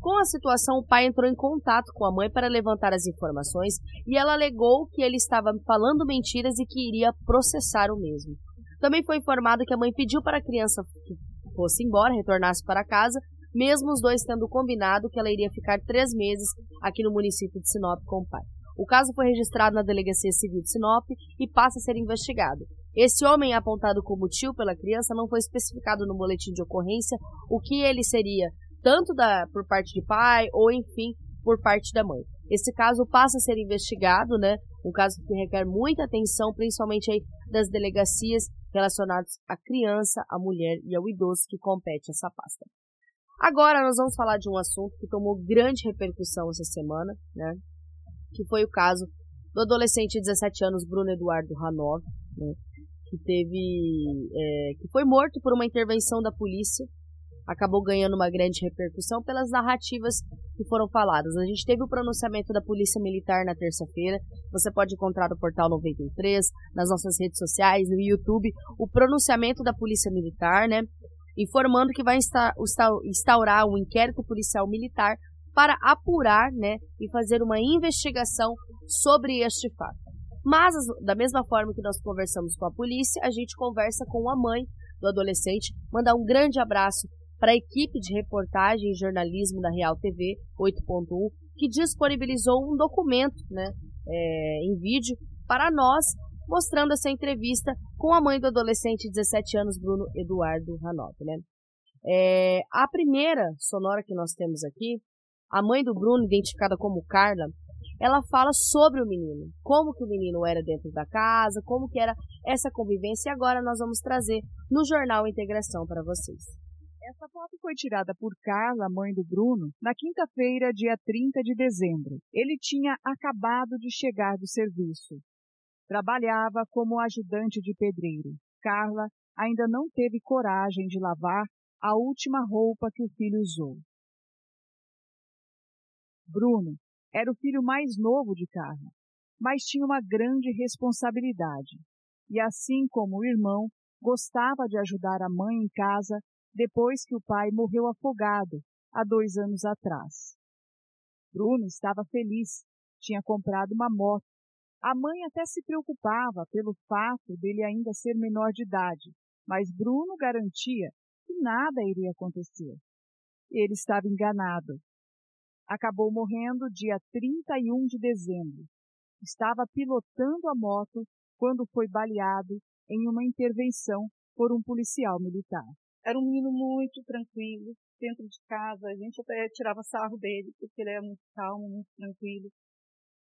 Com a situação, o pai entrou em contato com a mãe para levantar as informações e ela alegou que ele estava falando mentiras e que iria processar o mesmo. Também foi informado que a mãe pediu para a criança que fosse embora, retornasse para casa, mesmo os dois tendo combinado que ela iria ficar três meses aqui no município de Sinop com o pai. O caso foi registrado na Delegacia Civil de Sinop e passa a ser investigado. Esse homem apontado como tio pela criança não foi especificado no boletim de ocorrência o que ele seria, tanto da, por parte de pai ou, enfim, por parte da mãe. Esse caso passa a ser investigado, né? Um caso que requer muita atenção, principalmente aí das delegacias relacionadas à criança, à mulher e ao idoso que compete essa pasta. Agora nós vamos falar de um assunto que tomou grande repercussão essa semana, né? que foi o caso do adolescente de 17 anos, Bruno Eduardo Ranov, né, que teve, é, que foi morto por uma intervenção da polícia, acabou ganhando uma grande repercussão pelas narrativas que foram faladas. A gente teve o pronunciamento da Polícia Militar na terça-feira, você pode encontrar no portal 93, nas nossas redes sociais, no YouTube, o pronunciamento da Polícia Militar, né, informando que vai instaurar um inquérito policial militar para apurar né, e fazer uma investigação sobre este fato. Mas, da mesma forma que nós conversamos com a polícia, a gente conversa com a mãe do adolescente, mandar um grande abraço para a equipe de reportagem e jornalismo da Real TV 8.1, que disponibilizou um documento né, é, em vídeo para nós, mostrando essa entrevista com a mãe do adolescente de 17 anos, Bruno Eduardo Ranov. Né? É, a primeira sonora que nós temos aqui a mãe do Bruno, identificada como Carla, ela fala sobre o menino, como que o menino era dentro da casa, como que era essa convivência, e agora nós vamos trazer no Jornal Integração para vocês. Essa foto foi tirada por Carla, mãe do Bruno, na quinta-feira, dia 30 de dezembro. Ele tinha acabado de chegar do serviço. Trabalhava como ajudante de pedreiro. Carla ainda não teve coragem de lavar a última roupa que o filho usou. Bruno era o filho mais novo de Carla, mas tinha uma grande responsabilidade. E assim como o irmão, gostava de ajudar a mãe em casa depois que o pai morreu afogado há dois anos atrás. Bruno estava feliz, tinha comprado uma moto. A mãe até se preocupava pelo fato dele ainda ser menor de idade, mas Bruno garantia que nada iria acontecer. Ele estava enganado. Acabou morrendo dia 31 de dezembro. Estava pilotando a moto quando foi baleado em uma intervenção por um policial militar. Era um menino muito tranquilo, dentro de casa. A gente até tirava sarro dele, porque ele era muito calmo, muito tranquilo.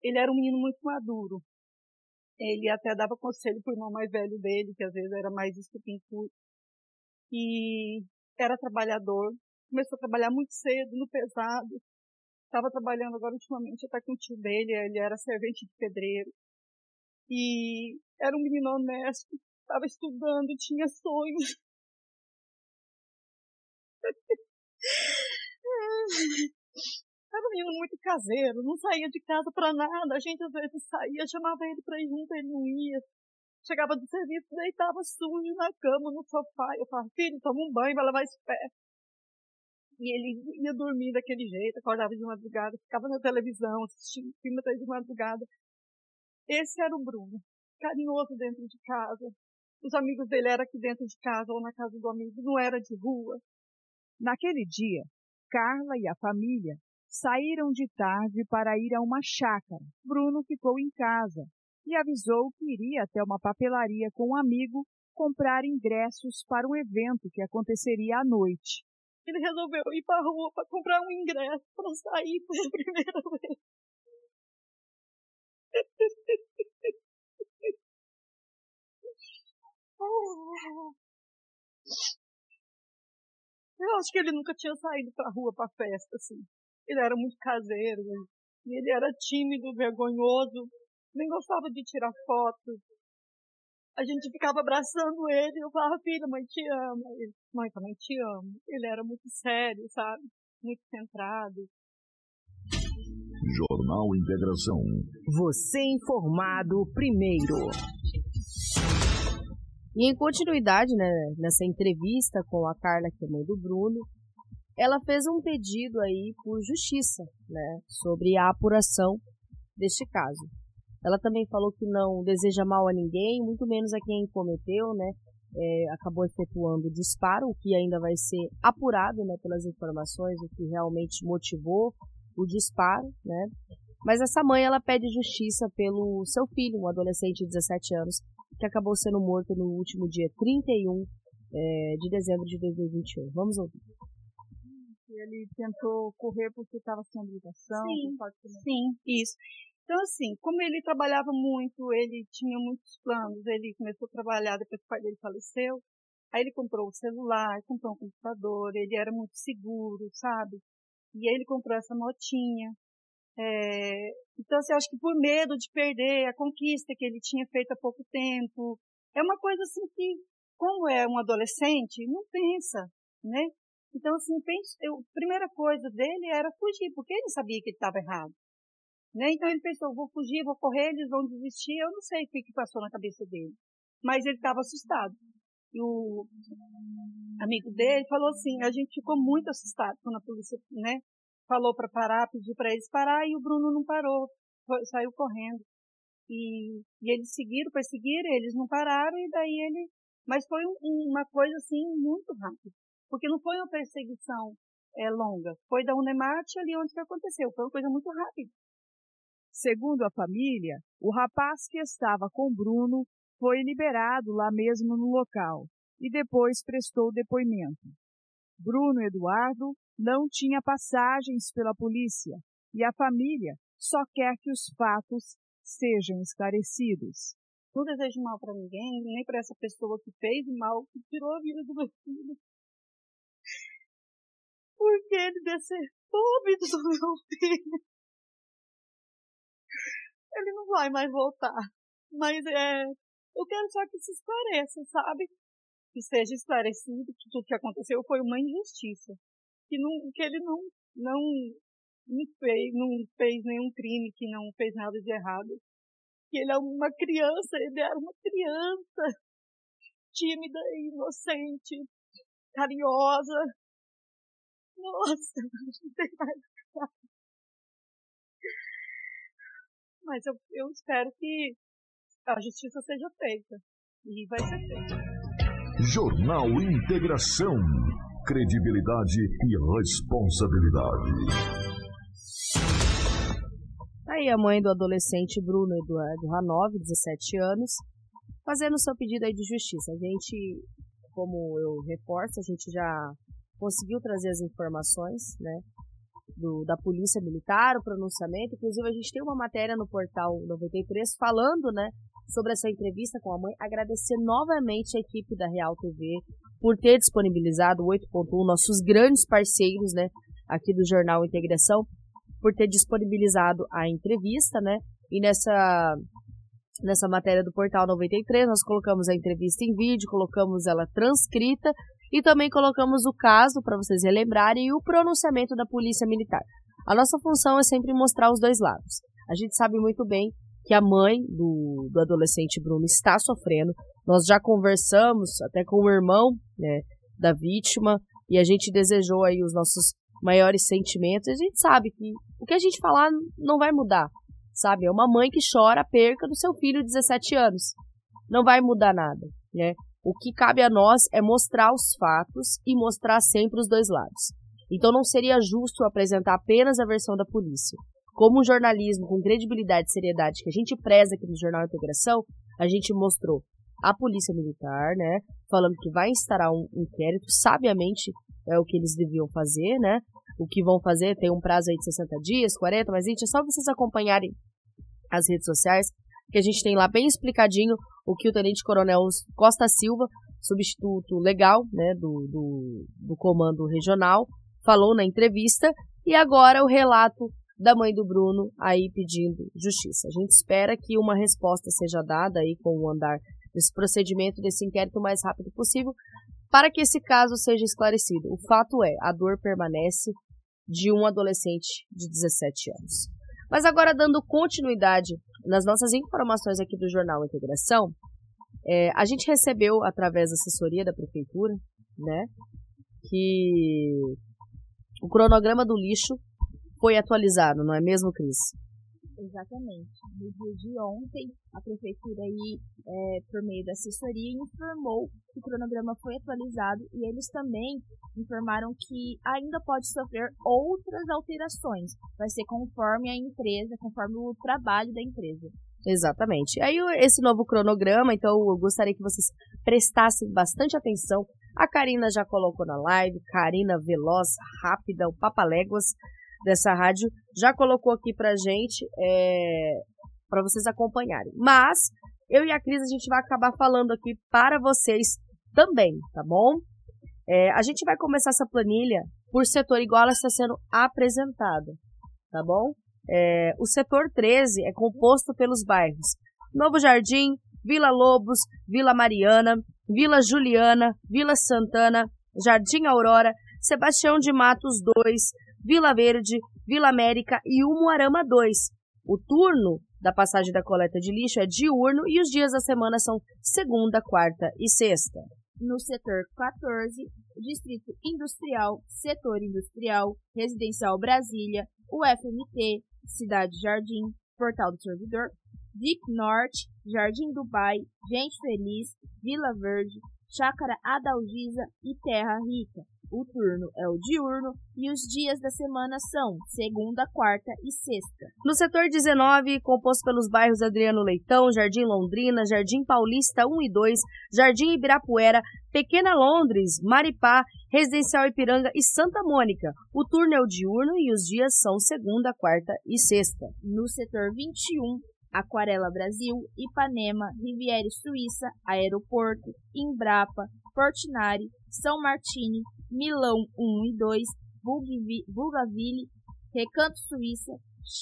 Ele era um menino muito maduro. Ele até dava conselho para o irmão mais velho dele, que às vezes era mais estupinho. E era trabalhador. Começou a trabalhar muito cedo, no pesado. Estava trabalhando agora ultimamente até com o tio dele, ele era servente de pedreiro. E era um menino honesto, estava estudando, tinha sonhos. [laughs] Era um menino muito caseiro, não saía de casa para nada. A gente às vezes saía, chamava ele para ir junto, ele não ia. Chegava do serviço, deitava sujo na cama, no sofá. Eu falava, filho, toma um banho, vai lavar esse pé. E ele ia dormir daquele jeito, acordava de madrugada, ficava na televisão, assistindo filme até de madrugada. Esse era o Bruno, carinhoso dentro de casa. Os amigos dele eram aqui dentro de casa ou na casa do amigo, não era de rua. Naquele dia, Carla e a família saíram de tarde para ir a uma chácara. Bruno ficou em casa e avisou que iria até uma papelaria com um amigo comprar ingressos para um evento que aconteceria à noite. Ele resolveu ir para a rua para comprar um ingresso para sair pela [laughs] primeira vez. Eu acho que ele nunca tinha saído pra rua pra festa, assim. Ele era muito caseiro, né? e ele era tímido, vergonhoso, nem gostava de tirar foto. A gente ficava abraçando ele, eu falava, filha, mãe te ama. Ele, mãe, também te amo. Ele era muito sério, sabe? Muito centrado. Jornal Integração. Você informado primeiro. E em continuidade, né, nessa entrevista com a Carla, que é mãe do Bruno, ela fez um pedido aí por justiça, né, sobre a apuração deste caso. Ela também falou que não deseja mal a ninguém, muito menos a quem cometeu, né, é, acabou efetuando o disparo, o que ainda vai ser apurado, né, pelas informações, o que realmente motivou o disparo, né. Mas essa mãe, ela pede justiça pelo seu filho, um adolescente de 17 anos, que acabou sendo morto no último dia 31 é, de dezembro de 2021. Vamos ouvir. Ele tentou correr porque estava sem habilitação? Sim, sim, isso. Então, assim, como ele trabalhava muito, ele tinha muitos planos, ele começou a trabalhar depois que o pai dele faleceu, aí ele comprou um celular, comprou um computador, ele era muito seguro, sabe? E aí ele comprou essa motinha, é, então, assim, acho que por medo de perder a conquista que ele tinha feito há pouco tempo, é uma coisa assim que, como é um adolescente, não pensa, né? Então, assim, penso, eu, a primeira coisa dele era fugir, porque ele sabia que ele estava errado. Né? Então ele pensou, vou fugir, vou correr, eles vão desistir. Eu não sei o que, que passou na cabeça dele. Mas ele estava assustado. E o amigo dele falou assim, a gente ficou muito assustado quando a polícia, né, falou para parar, pediu para eles parar e o Bruno não parou, foi, saiu correndo. E, e eles seguiram, perseguiram, eles não pararam e daí ele. Mas foi um, uma coisa assim muito rápida, porque não foi uma perseguição é, longa, foi da Unemate ali onde que aconteceu, foi uma coisa muito rápida. Segundo a família, o rapaz que estava com Bruno foi liberado lá mesmo no local e depois prestou depoimento. Bruno Eduardo não tinha passagens pela polícia e a família só quer que os fatos sejam esclarecidos. Não desejo mal para ninguém, nem para essa pessoa que fez mal, que tirou a vida do meu filho. Porque ele desertou a vida do meu filho. Ele não vai mais voltar. Mas é, eu quero só que se esclareça, sabe? Que seja esclarecido que tudo que aconteceu foi uma injustiça que, não, que ele não, não não fez, não fez nenhum crime, que não fez nada de errado. Que ele é uma criança, ele era uma criança tímida, inocente, carinhosa. Nossa, [laughs] não tem mais Mas eu, eu espero que a justiça seja feita. E vai ser feita. Jornal Integração. Credibilidade e responsabilidade. Tá aí a mãe do adolescente Bruno Eduardo Ranov, 17 anos, fazendo seu pedido aí de justiça. A gente, como eu reforço, a gente já conseguiu trazer as informações, né, do, da Polícia Militar, o pronunciamento. Inclusive, a gente tem uma matéria no portal 93 falando, né, sobre essa entrevista com a mãe. Agradecer novamente a equipe da Real TV por ter disponibilizado o 8.1, nossos grandes parceiros, né, aqui do Jornal Integração, por ter disponibilizado a entrevista, né, e nessa nessa matéria do portal 93, nós colocamos a entrevista em vídeo, colocamos ela transcrita e também colocamos o caso, para vocês relembrarem, e o pronunciamento da Polícia Militar. A nossa função é sempre mostrar os dois lados. A gente sabe muito bem que a mãe do, do adolescente Bruno está sofrendo. Nós já conversamos até com o irmão né, da vítima e a gente desejou aí os nossos maiores sentimentos. A gente sabe que o que a gente falar não vai mudar, sabe? É uma mãe que chora a perca do seu filho de 17 anos. Não vai mudar nada, né? O que cabe a nós é mostrar os fatos e mostrar sempre os dois lados. Então não seria justo apresentar apenas a versão da polícia. Como um jornalismo com credibilidade e seriedade que a gente preza aqui no Jornal Integração, a gente mostrou a Polícia Militar, né, falando que vai instaurar um inquérito, sabiamente é o que eles deviam fazer, né, o que vão fazer, tem um prazo aí de 60 dias, 40, mas gente, é só vocês acompanharem as redes sociais, que a gente tem lá bem explicadinho o que o Tenente Coronel Costa Silva, substituto legal né, do, do, do comando regional, falou na entrevista, e agora o relato da mãe do Bruno aí pedindo justiça. A gente espera que uma resposta seja dada aí com o andar desse procedimento, desse inquérito o mais rápido possível, para que esse caso seja esclarecido. O fato é, a dor permanece de um adolescente de 17 anos. Mas agora, dando continuidade nas nossas informações aqui do Jornal Integração, é, a gente recebeu, através da assessoria da Prefeitura, né, que o cronograma do lixo foi atualizado, não é mesmo, Cris? Exatamente. No dia de ontem, a prefeitura aí, é, por meio da assessoria, informou que o cronograma foi atualizado e eles também informaram que ainda pode sofrer outras alterações. Vai ser conforme a empresa, conforme o trabalho da empresa. Exatamente. Aí esse novo cronograma, então eu gostaria que vocês prestassem bastante atenção. A Karina já colocou na live, Karina Veloz, rápida, o Papaléguas dessa rádio, já colocou aqui pra gente, é, para vocês acompanharem. Mas eu e a Cris a gente vai acabar falando aqui para vocês também, tá bom? É, a gente vai começar essa planilha por setor igual ela está sendo apresentada, tá bom? É, o setor 13 é composto pelos bairros Novo Jardim, Vila Lobos, Vila Mariana, Vila Juliana, Vila Santana, Jardim Aurora, Sebastião de Matos 2, Vila Verde, Vila América e Umuarama 2. O turno da passagem da coleta de lixo é diurno e os dias da semana são segunda, quarta e sexta. No setor 14, Distrito Industrial, Setor Industrial, Residencial Brasília, UFMT, Cidade Jardim, Portal do Servidor, Vic Norte, Jardim Dubai, Gente Feliz, Vila Verde, Chácara Adalgisa e Terra Rica. O turno é o diurno e os dias da semana são segunda, quarta e sexta. No setor 19, composto pelos bairros Adriano Leitão, Jardim Londrina, Jardim Paulista 1 e 2, Jardim Ibirapuera, Pequena Londres, Maripá, Residencial Ipiranga e Santa Mônica. O turno é o diurno e os dias são segunda, quarta e sexta. No setor 21, Aquarela Brasil, Ipanema, Riviere Suíça, Aeroporto, Embrapa, Portinari, São Martini, Milão 1 e 2, Bugaville, Recanto Suíça,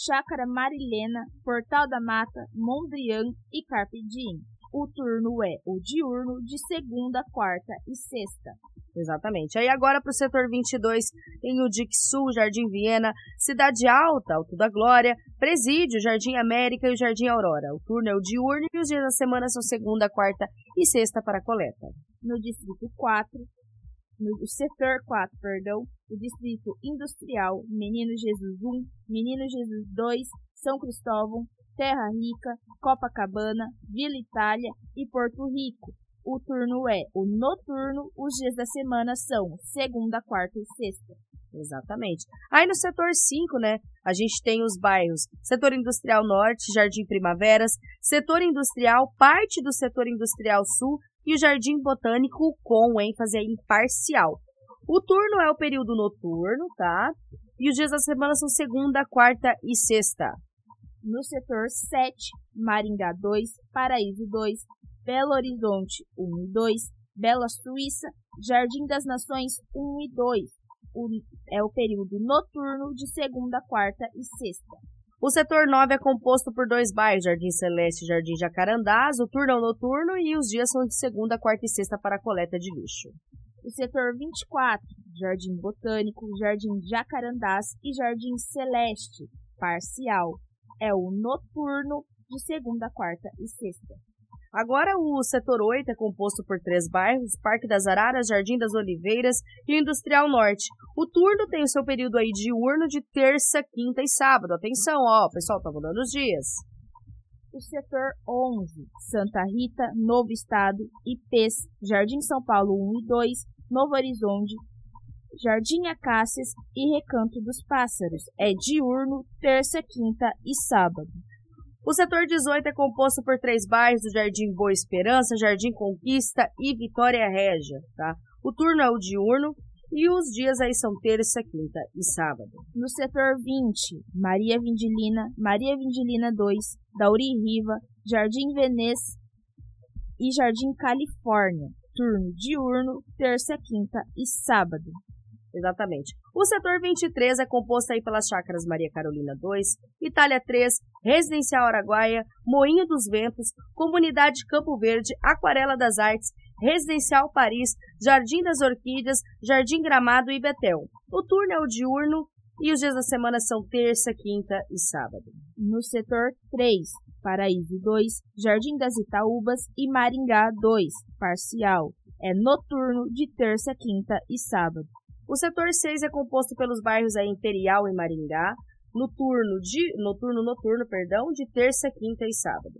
Chácara Marilena, Portal da Mata, Mondrian e Carpe Diem. O turno é o diurno de segunda, quarta e sexta. Exatamente. Aí agora para o setor 22 tem o DIC Sul, Jardim Viena, Cidade Alta, Alto da Glória, Presídio, Jardim América e o Jardim Aurora. O turno é o diurno e os dias da semana são segunda, quarta e sexta para a coleta. No distrito 4, no setor 4, perdão, o distrito industrial, Menino Jesus 1, Menino Jesus 2, São Cristóvão, Terra Rica, Copacabana, Vila Itália e Porto Rico. O turno é o noturno, os dias da semana são segunda, quarta e sexta. Exatamente. Aí no setor 5, né, a gente tem os bairros Setor Industrial Norte, Jardim Primaveras, Setor Industrial, parte do Setor Industrial Sul e o Jardim Botânico com ênfase em parcial. O turno é o período noturno, tá? E os dias da semana são segunda, quarta e sexta. No setor 7, Maringá 2, Paraíso 2, Belo Horizonte 1 e 2, Bela Suíça, Jardim das Nações 1 e 2. O, é o período noturno de segunda, quarta e sexta. O setor 9 é composto por dois bairros, Jardim Celeste e Jardim Jacarandás. O turno é noturno e os dias são de segunda, quarta e sexta para a coleta de lixo. O setor 24, Jardim Botânico, Jardim Jacarandás e Jardim Celeste, parcial. É o noturno de segunda, quarta e sexta. Agora, o setor 8 é composto por três bairros: Parque das Araras, Jardim das Oliveiras e Industrial Norte. O turno tem o seu período aí diurno de terça, quinta e sábado. Atenção, ó, pessoal tá mudando os dias. O setor 11, Santa Rita, Novo Estado, IPs, Jardim São Paulo 1 e 2, Novo Horizonte, Jardim Acácias e Recanto dos Pássaros. É diurno, terça, quinta e sábado. O setor 18 é composto por três bairros, o Jardim Boa Esperança, Jardim Conquista e Vitória Régia, tá? O turno é o diurno e os dias aí são terça, quinta e sábado. No setor 20, Maria Vindilina, Maria Vindilina 2, Dauri Riva, Jardim Venez e Jardim Califórnia. Turno diurno, terça, quinta e sábado. Exatamente. O setor 23 é composto aí pelas chácaras Maria Carolina 2, Itália 3, Residencial Araguaia, Moinho dos Ventos, Comunidade Campo Verde, Aquarela das Artes, Residencial Paris, Jardim das Orquídeas, Jardim Gramado e Betel. O turno é o diurno e os dias da semana são terça, quinta e sábado. No setor 3, Paraíso 2, Jardim das Itaúbas e Maringá 2, parcial. É noturno de terça, quinta e sábado. O setor 6 é composto pelos bairros aí Imperial e Maringá, noturno, de, noturno, noturno, perdão, de terça, quinta e sábado.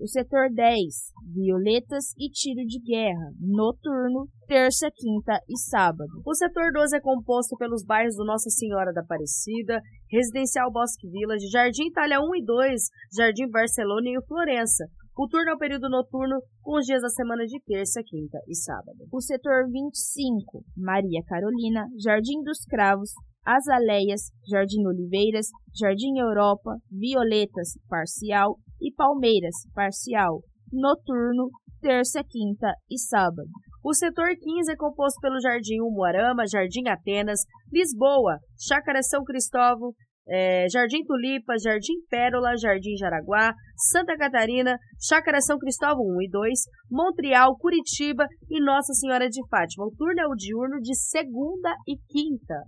O setor 10, Violetas e Tiro de Guerra, noturno, terça, quinta e sábado. O setor 12 é composto pelos bairros do Nossa Senhora da Aparecida, Residencial Bosque Village, Jardim Itália 1 e 2, Jardim Barcelona e Florença. O turno é o período noturno com os dias da semana de terça, quinta e sábado. O setor 25, Maria Carolina, Jardim dos Cravos, Azaleias, Jardim Oliveiras, Jardim Europa, Violetas, parcial e Palmeiras, parcial, noturno, terça, quinta e sábado. O setor 15 é composto pelo Jardim Umuarama, Jardim Atenas, Lisboa, Chácara São Cristóvão, é, Jardim Tulipa, Jardim Pérola, Jardim Jaraguá, Santa Catarina, Chácara São Cristóvão 1 e 2, Montreal, Curitiba e Nossa Senhora de Fátima. O turno é o diurno de segunda e quinta.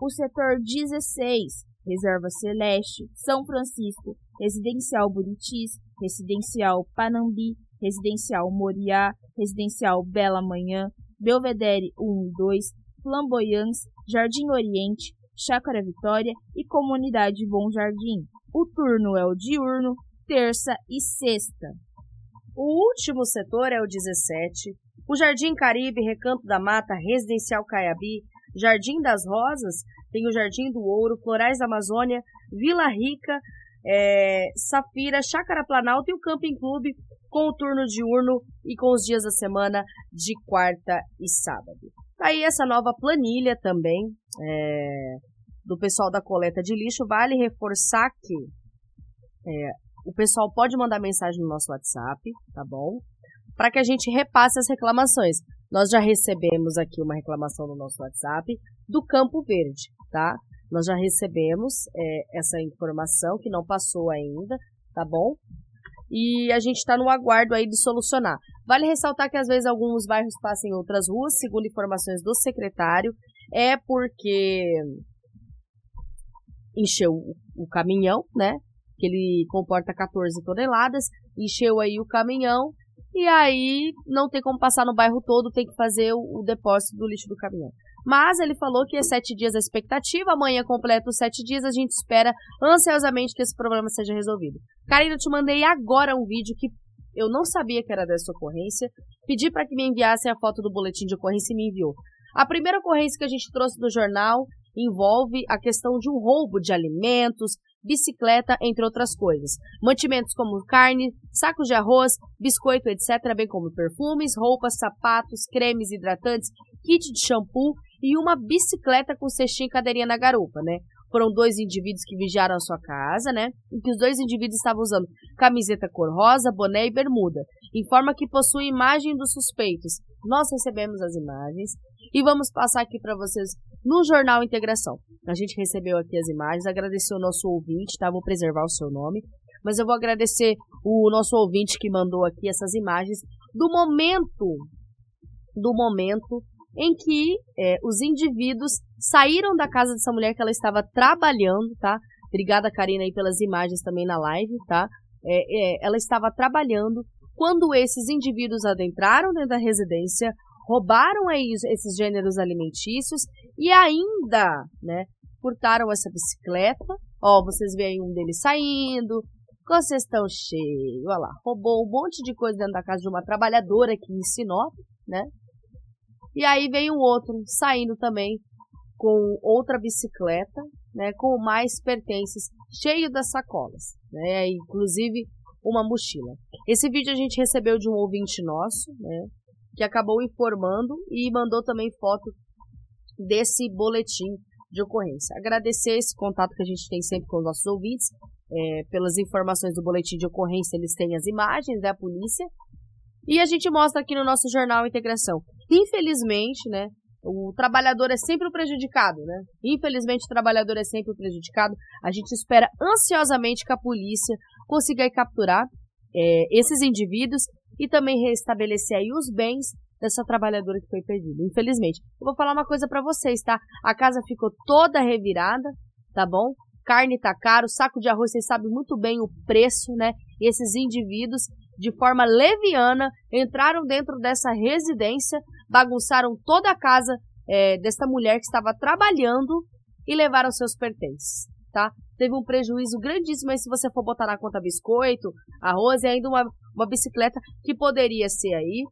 O setor 16, Reserva Celeste, São Francisco, Residencial Buritis, Residencial Panambi, Residencial Moriá, Residencial Bela Manhã, Belvedere 1 e 2, Flamboyants, Jardim Oriente, Chácara Vitória e Comunidade Bom Jardim. O turno é o diurno, terça e sexta. O último setor é o 17. O Jardim Caribe, Recanto da Mata, Residencial Caiabi, Jardim das Rosas, tem o Jardim do Ouro, Florais da Amazônia, Vila Rica, é, Safira, Chácara Planalto e o Camping Clube, com o turno diurno e com os dias da semana de quarta e sábado. Tá aí essa nova planilha também é, do pessoal da coleta de lixo. Vale reforçar que é, o pessoal pode mandar mensagem no nosso WhatsApp, tá bom? Para que a gente repasse as reclamações. Nós já recebemos aqui uma reclamação no nosso WhatsApp do Campo Verde, tá? Nós já recebemos é, essa informação que não passou ainda, tá bom? E a gente está no aguardo aí de solucionar. Vale ressaltar que às vezes alguns bairros passam em outras ruas, segundo informações do secretário, é porque encheu o caminhão, né? Que ele comporta 14 toneladas, encheu aí o caminhão e aí não tem como passar no bairro todo, tem que fazer o, o depósito do lixo do caminhão. Mas ele falou que é sete dias a expectativa, amanhã completa os sete dias, a gente espera ansiosamente que esse problema seja resolvido. Karina, eu te mandei agora um vídeo que eu não sabia que era dessa ocorrência, pedi para que me enviassem a foto do boletim de ocorrência e me enviou. A primeira ocorrência que a gente trouxe do jornal envolve a questão de um roubo de alimentos, bicicleta, entre outras coisas. Mantimentos como carne, sacos de arroz, biscoito, etc., bem como perfumes, roupas, sapatos, cremes hidratantes, kit de shampoo e uma bicicleta com cestinha e cadeirinha na garupa, né? Foram dois indivíduos que vigiaram a sua casa, né? E que os dois indivíduos estavam usando camiseta cor rosa, boné e bermuda. Informa que possui imagem dos suspeitos. Nós recebemos as imagens e vamos passar aqui para vocês no Jornal Integração. A gente recebeu aqui as imagens, agradecer o nosso ouvinte, tá? Vou preservar o seu nome. Mas eu vou agradecer o nosso ouvinte que mandou aqui essas imagens do momento, do momento em que é, os indivíduos saíram da casa dessa mulher que ela estava trabalhando, tá? Obrigada, Karina, aí pelas imagens também na live, tá? É, é, ela estava trabalhando quando esses indivíduos adentraram dentro da residência, roubaram aí esses gêneros alimentícios e ainda, né, furtaram essa bicicleta. Ó, vocês veem um deles saindo, com a cestão cheio, olha lá, roubou um monte de coisa dentro da casa de uma trabalhadora aqui em Sinop, né? E aí vem um outro saindo também com outra bicicleta, né, com mais pertences, cheio das sacolas, né, inclusive uma mochila. Esse vídeo a gente recebeu de um ouvinte nosso, né, que acabou informando e mandou também foto desse boletim de ocorrência. Agradecer esse contato que a gente tem sempre com os nossos ouvintes, é, pelas informações do boletim de ocorrência, eles têm as imagens da polícia, e a gente mostra aqui no nosso jornal Integração. Infelizmente, né, o trabalhador é sempre o prejudicado, né? Infelizmente, o trabalhador é sempre o prejudicado. A gente espera ansiosamente que a polícia consiga capturar é, esses indivíduos e também restabelecer aí os bens dessa trabalhadora que foi perdida. Infelizmente. Eu vou falar uma coisa para vocês, tá? A casa ficou toda revirada, tá bom? Carne tá caro, saco de arroz, vocês sabem muito bem o preço, né? Esses indivíduos de forma leviana, entraram dentro dessa residência, bagunçaram toda a casa é, desta mulher que estava trabalhando e levaram seus pertences, tá? Teve um prejuízo grandíssimo aí se você for botar na conta biscoito, arroz e ainda uma, uma bicicleta que poderia ser aí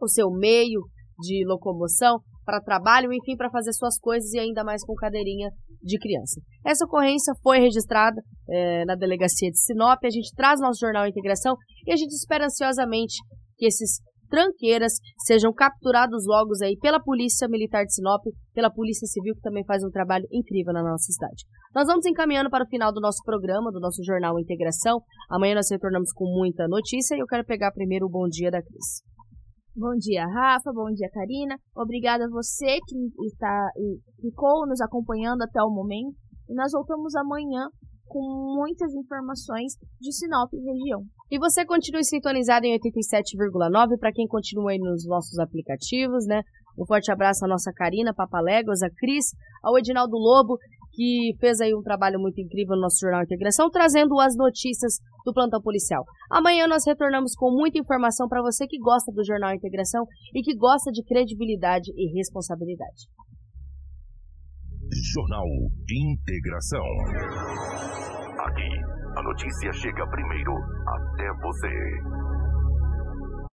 o seu meio de locomoção, para trabalho, enfim, para fazer suas coisas e ainda mais com cadeirinha de criança. Essa ocorrência foi registrada é, na delegacia de Sinop, a gente traz nosso jornal Integração e a gente espera ansiosamente que esses tranqueiras sejam capturados logo aí pela Polícia Militar de Sinop, pela Polícia Civil, que também faz um trabalho incrível na nossa cidade. Nós vamos encaminhando para o final do nosso programa, do nosso jornal Integração. Amanhã nós retornamos com muita notícia e eu quero pegar primeiro o bom dia da Cris. Bom dia, Rafa. Bom dia, Karina. Obrigada a você que está ficou nos acompanhando até o momento. E nós voltamos amanhã com muitas informações de Sinop e região. E você continue sintonizado em 87,9 para quem continua aí nos nossos aplicativos, né? Um forte abraço à nossa Karina Papaléguas, a Cris, ao Edinaldo Lobo que fez aí um trabalho muito incrível no nosso Jornal Integração, trazendo as notícias do plantão policial. Amanhã nós retornamos com muita informação para você que gosta do Jornal Integração e que gosta de credibilidade e responsabilidade. Jornal Integração. Aqui, a notícia chega primeiro até você.